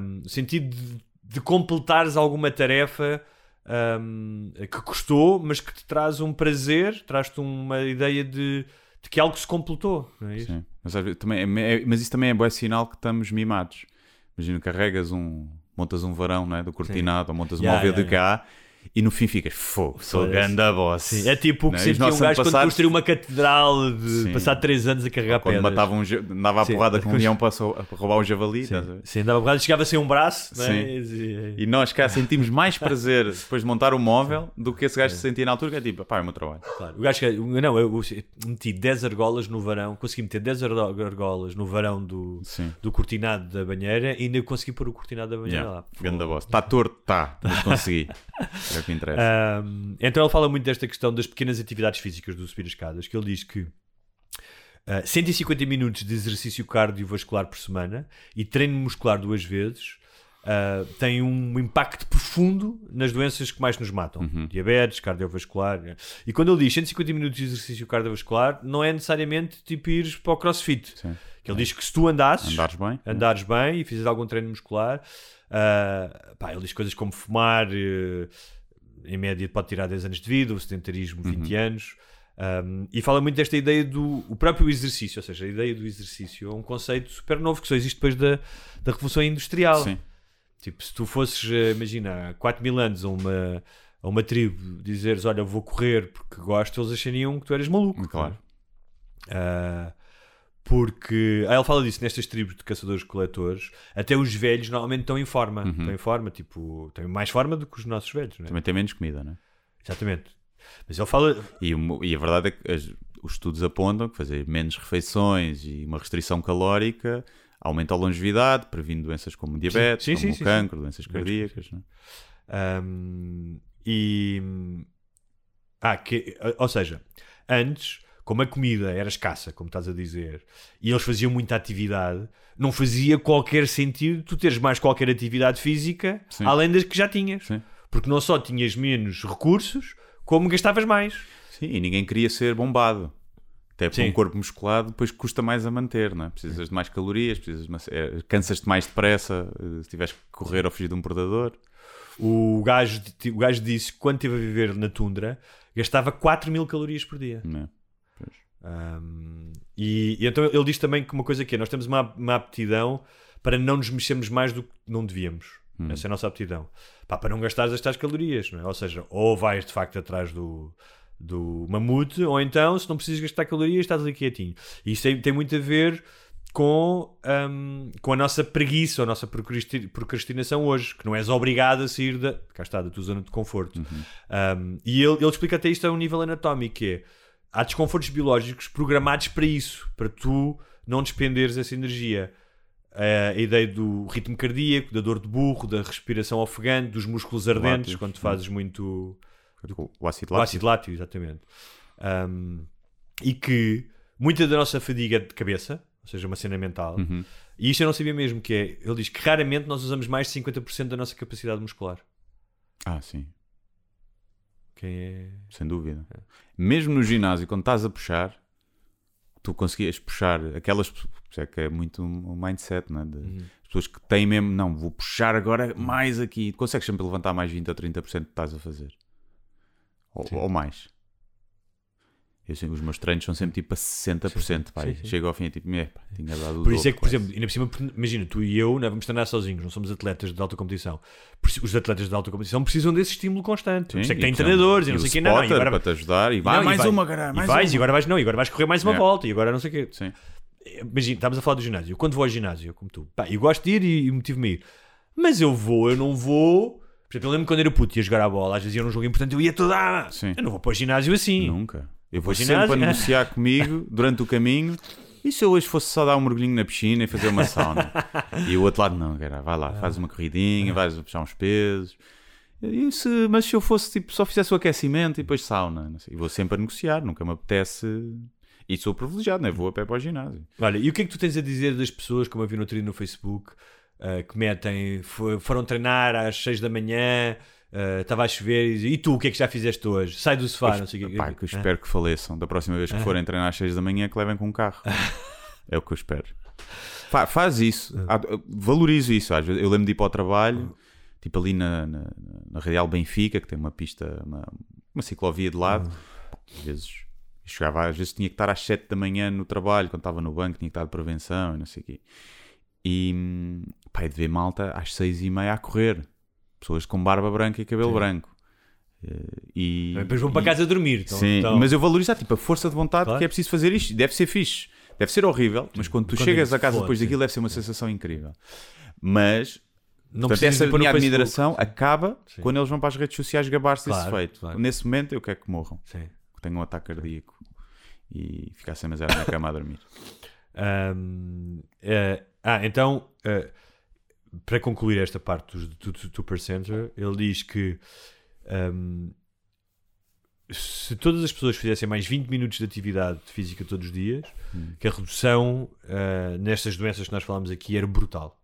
Um, sentido de, de completares alguma tarefa um, que custou, mas que te traz um prazer, traz-te uma ideia de, de que algo se completou. Não é isso? Sim. Mas, vezes também é- é- mas isso também é bom sinal que estamos mimados. Imagina, carregas um. Montas um varão não é, do cortinado ou montas um Yeah, yeah, de cá e no fim ficas fogo, sou ganda boss. Sim, é tipo o que é? E sentia um gajo quando construiu uma catedral de Sim. passar 3 anos a carregar Quando pedras. matava um, andava à Sim. porrada com um leão para, roubar o javali. Sim, sim andava a porrada, chegava sem um braço, é? Sim. E- E nós cá sentimos mais prazer depois de montar o móvel do que esse gajo se sentia na altura, que é tipo, pá, é o meu trabalho. Claro. O gajo que, não, eu, meti 10 argolas no varão, consegui meter 10 argo- argolas no varão do, do cortinado da banheira e ainda consegui pôr o cortinado da banheira Yeah. lá. Ganda boss. Está torto? Está, mas consegui. É o que interessa. Um, então ele fala muito desta questão das pequenas atividades físicas do subir as escadas, que ele diz que uh, 150 minutos de exercício cardiovascular por semana e treino muscular duas vezes uh, tem um impacto profundo nas doenças que mais nos matam. Uhum. Diabetes, cardiovascular. E quando ele diz 150 minutos de exercício cardiovascular, não é necessariamente tipo ires para o crossfit. Sim. Que ele diz que se tu andasses, Andares bem. andares bem e fizeres algum treino muscular, uh, pá, ele diz coisas como fumar, uh, em média pode tirar 10 anos de vida, o sedentarismo 20 anos. Um, e fala muito desta ideia do o próprio exercício, ou seja, a ideia do exercício é um conceito super novo que só existe depois da, da Revolução Industrial. Sim. Tipo, se tu fosses, eh, imagina, há 4 mil anos a uma, a uma tribo dizeres, olha, vou correr porque gosto, eles achariam que tu eras maluco. Claro. Ah, porque aí ele fala disso nestas tribos de caçadores-coletores, até os velhos normalmente estão em forma, estão em forma, tipo, têm mais forma do que os nossos velhos, não é? Também tem menos comida, não é? Exatamente. Mas ele fala, E, e a verdade é que as- os estudos apontam que fazer menos refeições e uma restrição calórica aumenta a longevidade, previne doenças como diabetes, Sim, sim, como sim, o cancro, doenças cardíacas. Não é? Um, e ah, que, ou seja, antes, como a comida era escassa, como estás a dizer, e eles faziam muita atividade, não fazia qualquer sentido tu teres mais qualquer atividade física Sim. além das que já tinhas, Sim. porque não só tinhas menos recursos, como gastavas mais. Sim, e ninguém queria ser bombado. Até porque Sim. um corpo musculado depois custa mais a manter, não é? Precisas de mais calorias, precisas uma- é, cansas-te mais depressa eh, se tiveres que correr ou fugir de um predador. O gajo, o gajo disse que quando esteve a viver na tundra gastava 4 mil calorias por dia. Não é? Um, e, e então ele diz também que uma coisa que é, nós temos uma, uma aptidão para não nos mexermos mais do que não devíamos. Essa é a nossa aptidão. Pá, para não gastares as tais calorias, é? Ou seja, ou vais de facto atrás do, do mamute, ou então, se não precisas gastar calorias, estás ali quietinho. E isso tem, tem muito a ver com, um, com a nossa preguiça, a nossa procrasti- procrastinação hoje, que não és obrigado a sair da, cá está, da tua zona de conforto. Um, e ele, ele explica até isto a um nível anatómico, que é, há desconfortos biológicos programados para isso, para tu não despenderes essa energia. A ideia do ritmo cardíaco, da dor de burro, da respiração ofegante, dos músculos ardentes, Látios, quando tu sim. fazes muito O ácido o lático. ácido lático, exatamente. Um, e que muita da nossa fadiga é de cabeça, ou seja, uma cena mental, Uhum. e isto eu não sabia mesmo, que é, ele diz que raramente nós usamos mais de 50% da nossa capacidade muscular. Ah, sim, É... sem dúvida. Mesmo no ginásio, quando estás a puxar, tu conseguias puxar aquelas. É que é muito um mindset, não é? De, Uhum. as pessoas que têm mesmo, não, vou puxar agora mais aqui. Consegues sempre levantar mais 20 ou 30% do que estás a fazer. Ou, ou mais. Eu os meus treinos são sempre tipo a 60%. Pá, Sim, sim. Chego ao fim e tipo, "É, pá, tinha dado Por isso é que, por quase." exemplo, ainda por cima, imagina, tu e eu não vamos treinar sozinhos, não somos atletas de alta competição. Os atletas de alta competição precisam desse estímulo constante. Por isso é que Sim, e, por treinadores e não sei o que. Não, não, e agora, para te ajudar e vai não, e mais vai- uma, caralho, e mais vais, uma. e agora vais, não, e agora vais correr mais uma É. volta, e agora não sei o quê. Sim. Imagina, estávamos a falar do ginásio. Eu, Quando vou ao ginásio, como tu, pá, eu gosto de ir e, e motivo-me a ir. Mas eu vou, eu não vou. Por exemplo, eu lembro quando era puto ia jogar a bola, às vezes ia num jogo importante, eu ia toda. Sim. Eu não vou para o ginásio assim. Nunca. Eu vou sempre a negociar comigo durante o caminho. E se eu hoje fosse só dar um mergulhinho na piscina e fazer uma sauna? e o outro lado, não, cara, vai lá, faz uma corridinha, vais puxar uns pesos. E se, mas se eu fosse tipo, só fizesse o aquecimento e depois sauna. E vou sempre a negociar, nunca me apetece. E sou privilegiado, não é? Vou a pé para o ginásio. Olha, e o que é que tu tens a dizer das pessoas, como eu vi no no Facebook, ah, que metem, fo- foram treinar às 6 da manhã, ah, estava a chover, e, e tu, o que é que já fizeste hoje? Sai do sofá, não sei o que. Pá, que eu espero que faleçam. Da próxima vez que forem treinar às 6 da manhã, que levem com um carro. é o que eu espero. Fa- faz isso. Ah, Valorizo isso. Às vezes, eu lembro de ir para o trabalho, tipo ali na, na, na Radial Benfica, que tem uma pista, uma, uma ciclovia de lado. Às vezes, chegava, às vezes tinha que estar às 7 da manhã no trabalho, quando estava no banco, tinha que estar de prevenção e não sei o quê. E hum, pá, é de ver malta às 6 e meia a correr. Pessoas com barba branca e cabelo branco. Eh, E, Depois vão para e- casa dormir. Então, Sim, então- mas eu valorizo tipo, a força de vontade Claro. que é preciso fazer isto. Deve ser fixe. Deve ser horrível, mas quando tu Quando chegas é a casa foda, depois sim. daquilo, deve ser uma sensação incrível. Mas, não portanto, essa minha Facebook. admiração acaba Sim. quando eles vão para as redes sociais gabar-se desse Claro, feito. claro. Nesse momento, eu quero que morram, Sim. que tenham um ataque cardíaco e ficar sem mais na cama a dormir. Ahm, eh, ah, então, eh, para concluir esta parte dos 2%, ele diz que hum, se todas as pessoas fizessem mais 20 minutos de atividade física todos os dias, Hum. que a redução ah, nestas doenças que nós falamos aqui era brutal.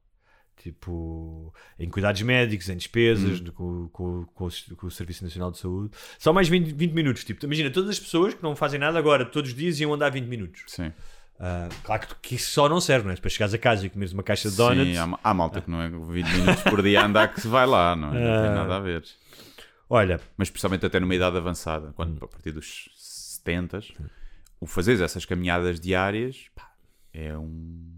Tipo, em cuidados médicos, em despesas, de- com, com- com o, com o Serviço Nacional de Saúde. Só mais 20, 20 minutos. Tipo, imagina, todas as pessoas que não fazem nada agora, todos os dias, iam andar 20 minutos. Sim. Ah, claro que, que isso só não serve, não é? Para chegares a casa e comeres uma caixa de donuts. Sim, há, há malta que não é 20 minutos por dia a andar que se vai lá, não, é? não tem Ah. nada a ver. Olha, Mas especialmente até numa idade avançada, quando a partir dos 70, o fazeres essas caminhadas diárias pá, é um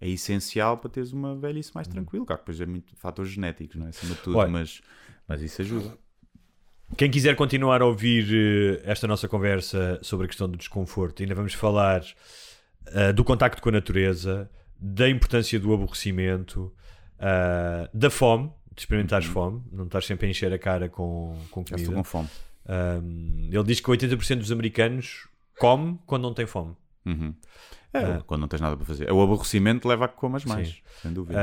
é essencial para teres uma velhice mais tranquila. Claro que depois é muito fatores genéticos, não é? Acima de tudo, Olha. mas, mas isso ajuda. Quem quiser continuar a ouvir eh, esta nossa conversa sobre a questão do desconforto, ainda vamos falar eh, do contacto com a natureza, da importância do aborrecimento, eh, da fome, de experimentares fome, não estás sempre a encher a cara com, com Já estou comida. com fome. Um, ele diz que 80% dos americanos come quando não tem fome. Uhum. É, quando não tens nada para fazer. O aborrecimento leva a que comas mais, Sim. sem dúvida.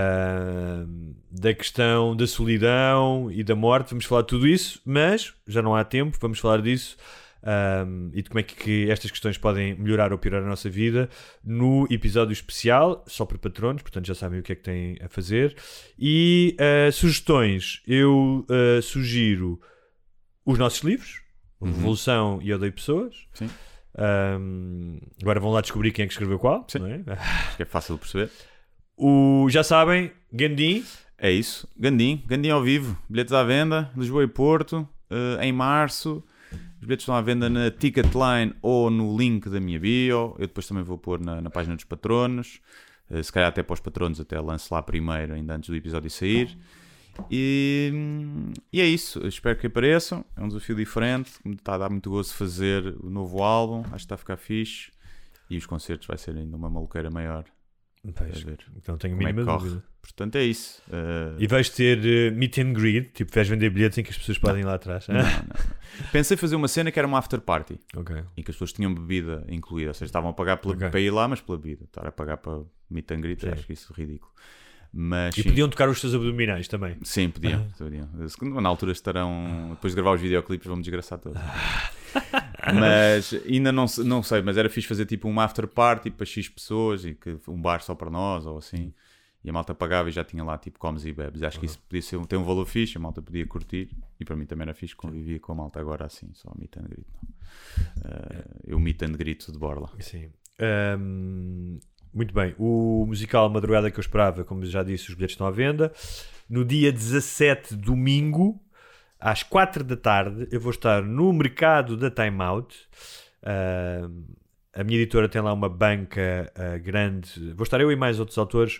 Um, da questão da solidão e da morte, vamos falar de tudo isso, mas já não há tempo, vamos falar disso um, e de como é que, estas questões podem melhorar ou piorar a nossa vida no episódio especial, só para patronos, portanto já sabem o que é que têm a fazer. E uh, sugestões, eu uh, sugiro os nossos livros, o Revolução e Odeio Pessoas. Sim. Um, agora vão lá descobrir quem é que escreveu qual. Sim. não é? É fácil de perceber. O, já sabem, Gandim, É isso. Gandim, Gandim ao vivo. Bilhetes à venda, Lisboa e Porto, eh, em março. Os bilhetes estão à venda na Ticketline ou no link da minha bio. Eu depois também vou pôr na, na página dos patronos. Eh, se calhar até para os patronos, até lance lá primeiro, ainda antes do episódio sair. E, e é isso. Eu espero que apareçam. É um desafio diferente. Me está a dar muito gosto fazer o novo álbum. Acho que está a ficar fixe. E os concertos vai ser ainda uma maluqueira maior. Então tenho a é mínima corre. dúvida. Portanto, é isso. Eh, E vais ter eh, meet and greet, tipo, vais vender bilhetes em que as pessoas podem ir lá atrás. Não, não, não. Pensei fazer uma cena que era uma after party ok. em que as pessoas tinham bebida incluída, ou seja, estavam a pagar pela- Ok. para ir lá, mas pela bebida. Estar a pagar para meet and greet, acho que isso é ridículo. Mas E sim, podiam tocar os teus abdominais também. sim, podiam, podiam. Se- Na altura estarão. Depois de gravar os videoclipes, vão-me desgraçar todos. mas ainda não, não sei, mas era fixe fazer tipo uma after party para X pessoas e que um bar só para nós ou assim. E a malta pagava e já tinha lá tipo comes e bebes. Acho que isso podia ser, um- ter um valor fixe, a malta podia curtir. E para mim também era fixe, convivia com a malta agora assim, só meet and greet. Não. Eh, eu meet and greet de borla. Sim. Ahm, muito bem. O musical Madrugada que eu esperava, como já disse, os bilhetes estão à venda. No dia 17, domingo, às 4 da tarde, eu vou estar no mercado da Time Out. Ahm, a minha editora tem lá uma banca ah, grande. Vou estar eu e mais outros autores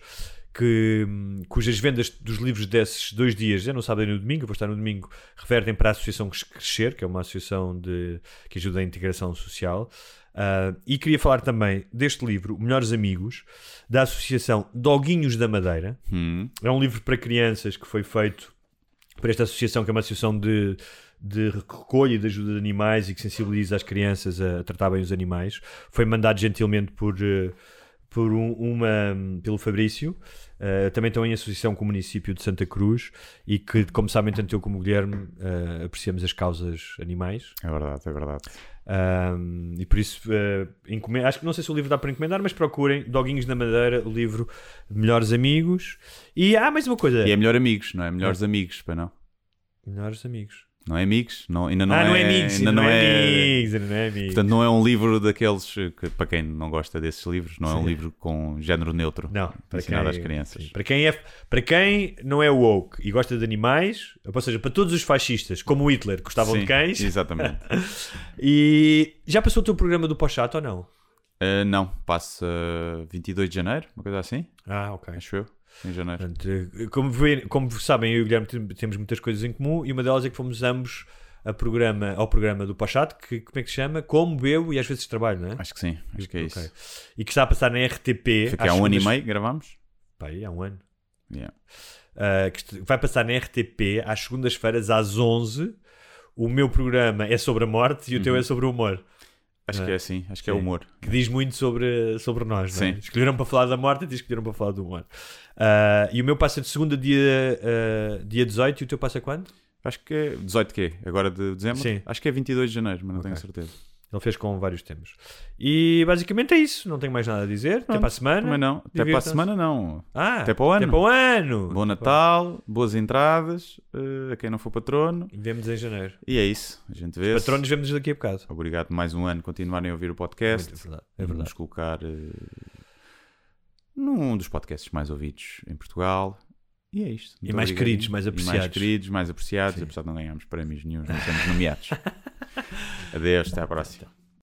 que, cujas vendas dos livros desses dois dias, já não sábado e no domingo, vou estar no domingo, revertem para a Associação Crescer, que é uma associação de, que ajuda a integração social. Ah, e queria falar também deste livro, Melhores Amigos, da Associação Doguinhos da Madeira. Hum, É um livro para crianças que foi feito por esta associação, que é uma associação de, de recolha e de ajuda de animais e que sensibiliza as crianças a, tratar bem os animais. Foi mandado gentilmente por, eh, por um- uma, pelo Fabrício. Eh, também estão em associação com o município de Santa Cruz e que, como sabem, tanto eu como o Guilherme eh, apreciamos as causas animais. é verdade, é verdade. Um, e por isso, encome- acho que não sei se o livro dá para encomendar, mas procurem Doguinhos da Madeira, o livro Melhores Amigos. E há mais uma coisa: E é melhor amigos, não é? Melhores amigos, para não? Melhores Amigos. Não é amigos? Não, ainda não ah, é. não é amigos, ainda não, não é, é ainda não é amigos. Portanto, não é um livro daqueles que, para quem não gosta desses livros, não é um livro com género neutro. não, para ensinado quem, às crianças. sim, para, quem é, para quem não é woke e gosta de animais, ou seja, para todos os fascistas, como Hitler, que gostavam Sim, de cães, Exatamente. e já passou o teu programa do pós-chato ou não? Uh, não, passa 22 de janeiro, uma coisa assim, Ah, ok. acho eu, em janeiro. Portanto, eh, como, vê- como sabem, eu e o Guilherme tem- temos muitas coisas em comum e uma delas é que fomos ambos a programa, ao programa do Pachat, que como é que se chama? Como bebo e às vezes trabalho, não é? Acho que sim, acho que é isso. E que está a passar na RTP. Foi há um ano e meio gravámos? Pá, aí há um ano. Yeah. Uh, que vai passar na RTP às segundas-feiras às 11. O meu programa é sobre a morte e o teu é sobre o humor. Acho Ah, que é assim, acho que é sim. humor. Que diz muito sobre, sobre nós, não é? Sim. Escolheram para falar da morte e escolheram para falar do humor. Uh, e o meu passa de segunda dia, uh, dia 18 e o teu passa quando? Acho que é 18 quê? Agora de dezembro? Sim. Acho que é 22 de janeiro, mas não tenho Ok. certeza. Ele fez com vários temas. E basicamente é isso. Não tenho mais nada a dizer. Até Pronto, para a semana. Também não. Até para a semana não. Ah, Até para o ano. Até para o ano. Bom Natal, boas entradas, eh, a quem não for patrono. E Vemos em janeiro. E é isso. A gente vê. Patronos vemos daqui a bocado. Obrigado mais um ano continuarem a ouvir o podcast. Muito verdade. É Vamos verdade. nos colocar eh, num dos podcasts mais ouvidos em Portugal. E é isto. E mais queridos, mais E apreciados. mais queridos, mais apreciados, Sim. apesar de não ganharmos prémios nenhum, não somos nomeados. Adeus, até à próxima.